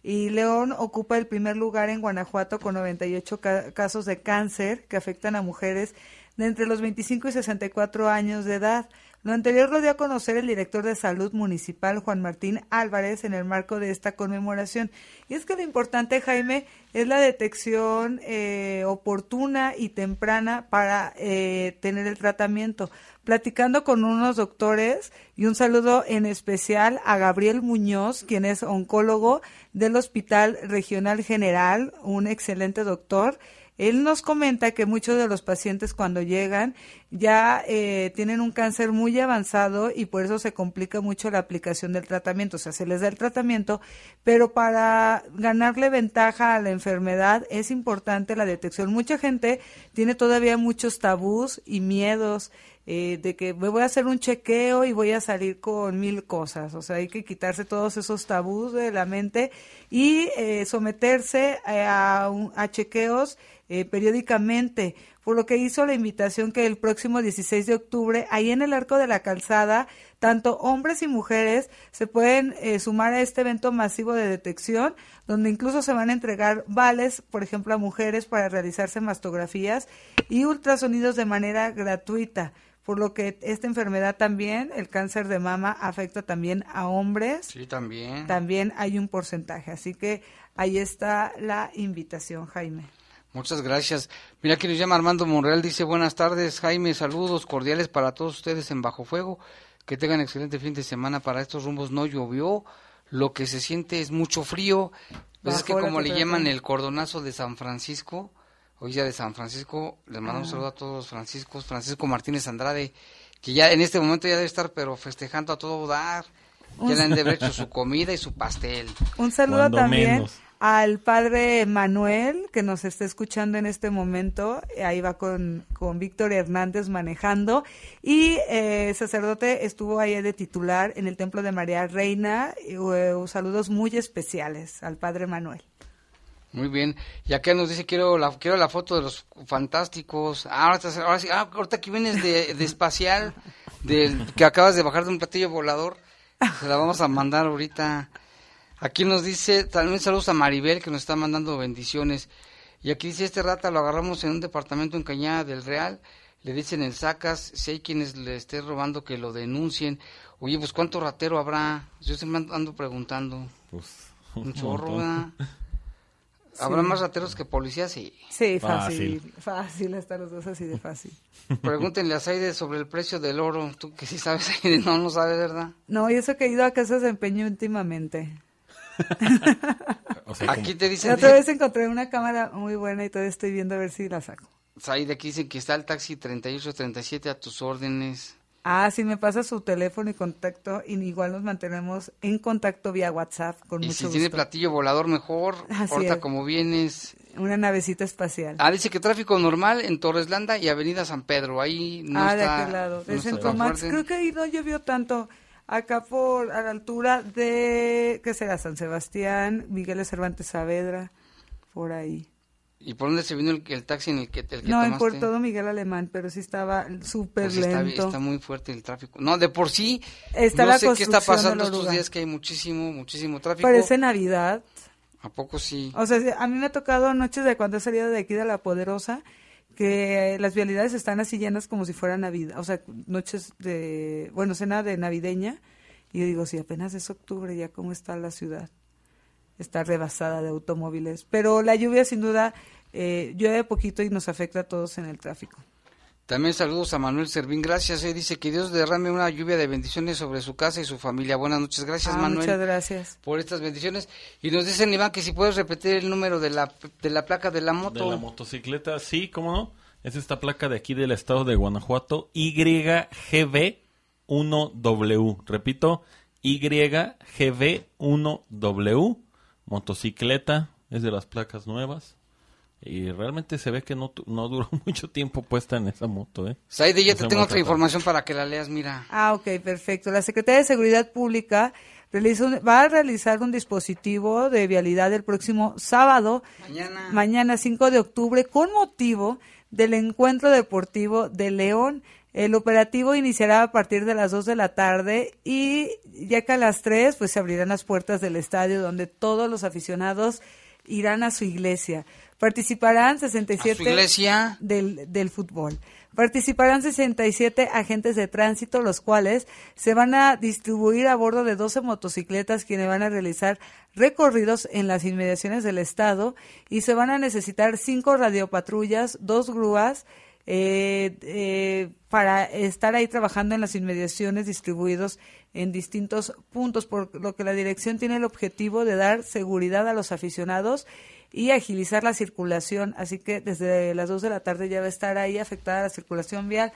Y León ocupa el primer lugar en Guanajuato con 98 ca- casos de cáncer que afectan a mujeres de entre los 25 y 64 años de edad. Lo anterior lo dio a conocer el director de salud municipal, Juan Martín Álvarez, en el marco de esta conmemoración. Y es que lo importante, Jaime, es la detección eh, oportuna y temprana para eh, tener el tratamiento. Platicando con unos doctores y un saludo en especial a Gabriel Muñoz, quien es oncólogo del Hospital Regional General, un excelente doctor. Él nos comenta que muchos de los pacientes cuando llegan ya eh, tienen un cáncer muy avanzado y por eso se complica mucho la aplicación del tratamiento. O sea, se les da el tratamiento, pero para ganarle ventaja a la enfermedad es importante la detección. Mucha gente tiene todavía muchos tabús y miedos eh, de que me voy a hacer un chequeo y voy a salir con mil cosas. O sea, hay que quitarse todos esos tabús de la mente y eh, someterse eh, a, a chequeos eh, periódicamente, por lo que hizo la invitación que el próximo 16 de octubre, ahí en el Arco de la Calzada, tanto hombres y mujeres se pueden eh, sumar a este evento masivo de detección, donde incluso se van a entregar vales, por ejemplo, a mujeres para realizarse mastografías y ultrasonidos de manera gratuita. Por lo que esta enfermedad también, el cáncer de mama, afecta también a hombres. Sí, también. También hay un porcentaje, así que ahí está la invitación, Jaime. Muchas gracias. Mira que nos llama Armando Monreal, dice buenas tardes, Jaime, saludos cordiales para todos ustedes en Bajo Fuego, que tengan excelente fin de semana para estos rumbos, no llovió, lo que se siente es mucho frío, pues es que como le llaman el cordonazo de San Francisco, hoy día de San Francisco, les mando un saludo a todos los franciscos, Francisco Martínez Andrade, que ya en este momento ya debe estar pero festejando a todo dar, ya le han de haber hecho su comida y su pastel. Un saludo también al padre Manuel, que nos está escuchando en este momento. Ahí va con, con Víctor Hernández manejando. Y eh, sacerdote estuvo ahí de titular en el Templo de María Reina. Y, eh, saludos muy especiales al padre Manuel. Muy bien. Y acá nos dice, quiero la, quiero la foto de los fantásticos. Ah, ahora, ahora sí, ah, ahorita que vienes de, de espacial, del, que acabas de bajar de un platillo volador, se la vamos a mandar ahorita. Aquí nos dice, también saludos a Maribel, que nos está mandando bendiciones. Y aquí dice, este rata lo agarramos en un departamento en Cañada del Real, le dicen el sacas, si hay quienes le esté robando que lo denuncien. Oye, pues ¿cuánto ratero habrá? Yo siempre ando- ando preguntando. Pues, un un chorro. ¿Habrá más rateros que policías? Sí. Sí, fácil. Fácil, hasta los dos así de fácil. <laughs> Pregúntenle a Saide sobre el precio del oro. Tú que sí sabes, Saide, no, no sabes, ¿verdad? No, y eso que he ido a casas de empeño últimamente. <laughs> Aquí te La dicen, otra vez encontré una cámara muy buena y todavía estoy viendo a ver si la saco. Saide, aquí dicen que está el taxi 3837 a tus órdenes. Ah, sí, me pasa su teléfono y contacto y igual nos mantenemos en contacto vía WhatsApp con Y mucho si tiene platillo volador, mejor. Así Ahorita es. como vienes. Una navecita espacial. Ah, dice que tráfico normal en Torres Landa y Avenida San Pedro. Ahí no ah, de está. aquel lado. no está Max. fuerte. Creo que ahí no llovió tanto. Acá por, a la altura de, ¿qué será? San Sebastián, Miguel de Cervantes Saavedra, por ahí. ¿Y por dónde se vino el, el taxi en el que, el que No, en tomaste? por todo Miguel Alemán, pero sí estaba súper Pues lento. está muy fuerte el tráfico. No, de por sí, Está no la sé qué está pasando estos días que hay muchísimo, muchísimo tráfico. Parece Navidad. ¿A poco sí? O sea, a mí me ha tocado noches de cuando he salido de aquí de La Poderosa, que las vialidades están así llenas como si fuera Navidad. O sea, noches de, bueno, cena de navideña. Y yo digo, si apenas es octubre, ya cómo está la ciudad. Está rebasada de automóviles. Pero la lluvia, sin duda, eh, llueve poquito y nos afecta a todos en el tráfico. También saludos a Manuel Servín, gracias. eh, dice que Dios derrame una lluvia de bendiciones sobre su casa y su familia. Buenas noches, gracias Ah, Manuel. muchas gracias. Por estas bendiciones. Y nos dicen, Iván, que si puedes repetir el número de la, de la placa de la moto. De la motocicleta, sí, ¿cómo no? Es esta placa de aquí del estado de Guanajuato, YGB1W. Repito, YGB1W. Motocicleta, es de las placas nuevas. Y realmente se ve que no, tu- no duró <laughs> mucho tiempo puesta en esa moto, ¿eh? Saide, ya te tengo otra información para que la leas, mira. Ah, ok, perfecto. La Secretaría de Seguridad Pública realiza un- va a realizar un dispositivo de vialidad el próximo sábado, Mañana. mañana 5 de octubre, con motivo del encuentro deportivo de León. El operativo iniciará a partir de las 2 de la tarde y ya que a las 3 pues se abrirán las puertas del estadio donde todos los aficionados irán a su iglesia. Participarán 67 ¿A su iglesia? del, del fútbol. Participarán 67 agentes de tránsito, los cuales se van a distribuir a bordo de 12 motocicletas quienes van a realizar recorridos en las inmediaciones del estado y se van a necesitar cinco radiopatrullas, dos grúas, eh, eh, para estar ahí trabajando en las inmediaciones distribuidos en distintos puntos, por lo que la dirección tiene el objetivo de dar seguridad a los aficionados y agilizar la circulación. Así que desde las 2 de la tarde ya va a estar ahí afectada la circulación vial.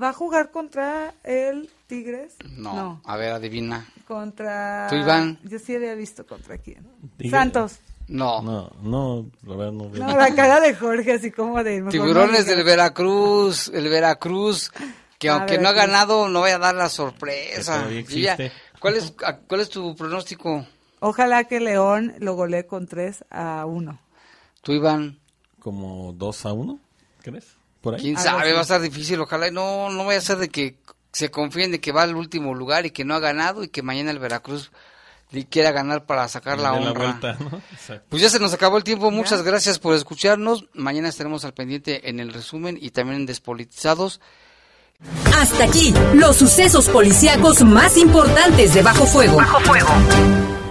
¿Va a jugar contra el Tigres? No, a ver, adivina. Contra. ¿Tú, Iván? Yo sí había visto contra quién. Tigres. Santos. No. No, no, la verdad no. veo. No, la cara de Jorge, así como de. no Tiburones del Veracruz, el Veracruz, que Ah, aunque no ha Veracruz. ganado, no vaya a dar la sorpresa. ya. ¿cuál, es, a- ¿Cuál es tu pronóstico? Ojalá que León lo golee con 3 a 1. ¿Tú, Iván? Como 2 a 1, ¿crees? Por ahí. ¿Quién sabe? Va a estar difícil. Ojalá y no, no vaya a ser de que se confíen de que va al último lugar y que no ha ganado y que mañana el Veracruz quiera ganar para sacar la honra. vuelta, ¿no? Exacto. Pues ya se nos acabó el tiempo. Muchas gracias por escucharnos. Mañana estaremos al pendiente en el resumen y también en Despolitizados. Hasta aquí, los sucesos policíacos más importantes de Bajo Fuego. Bajo Fuego.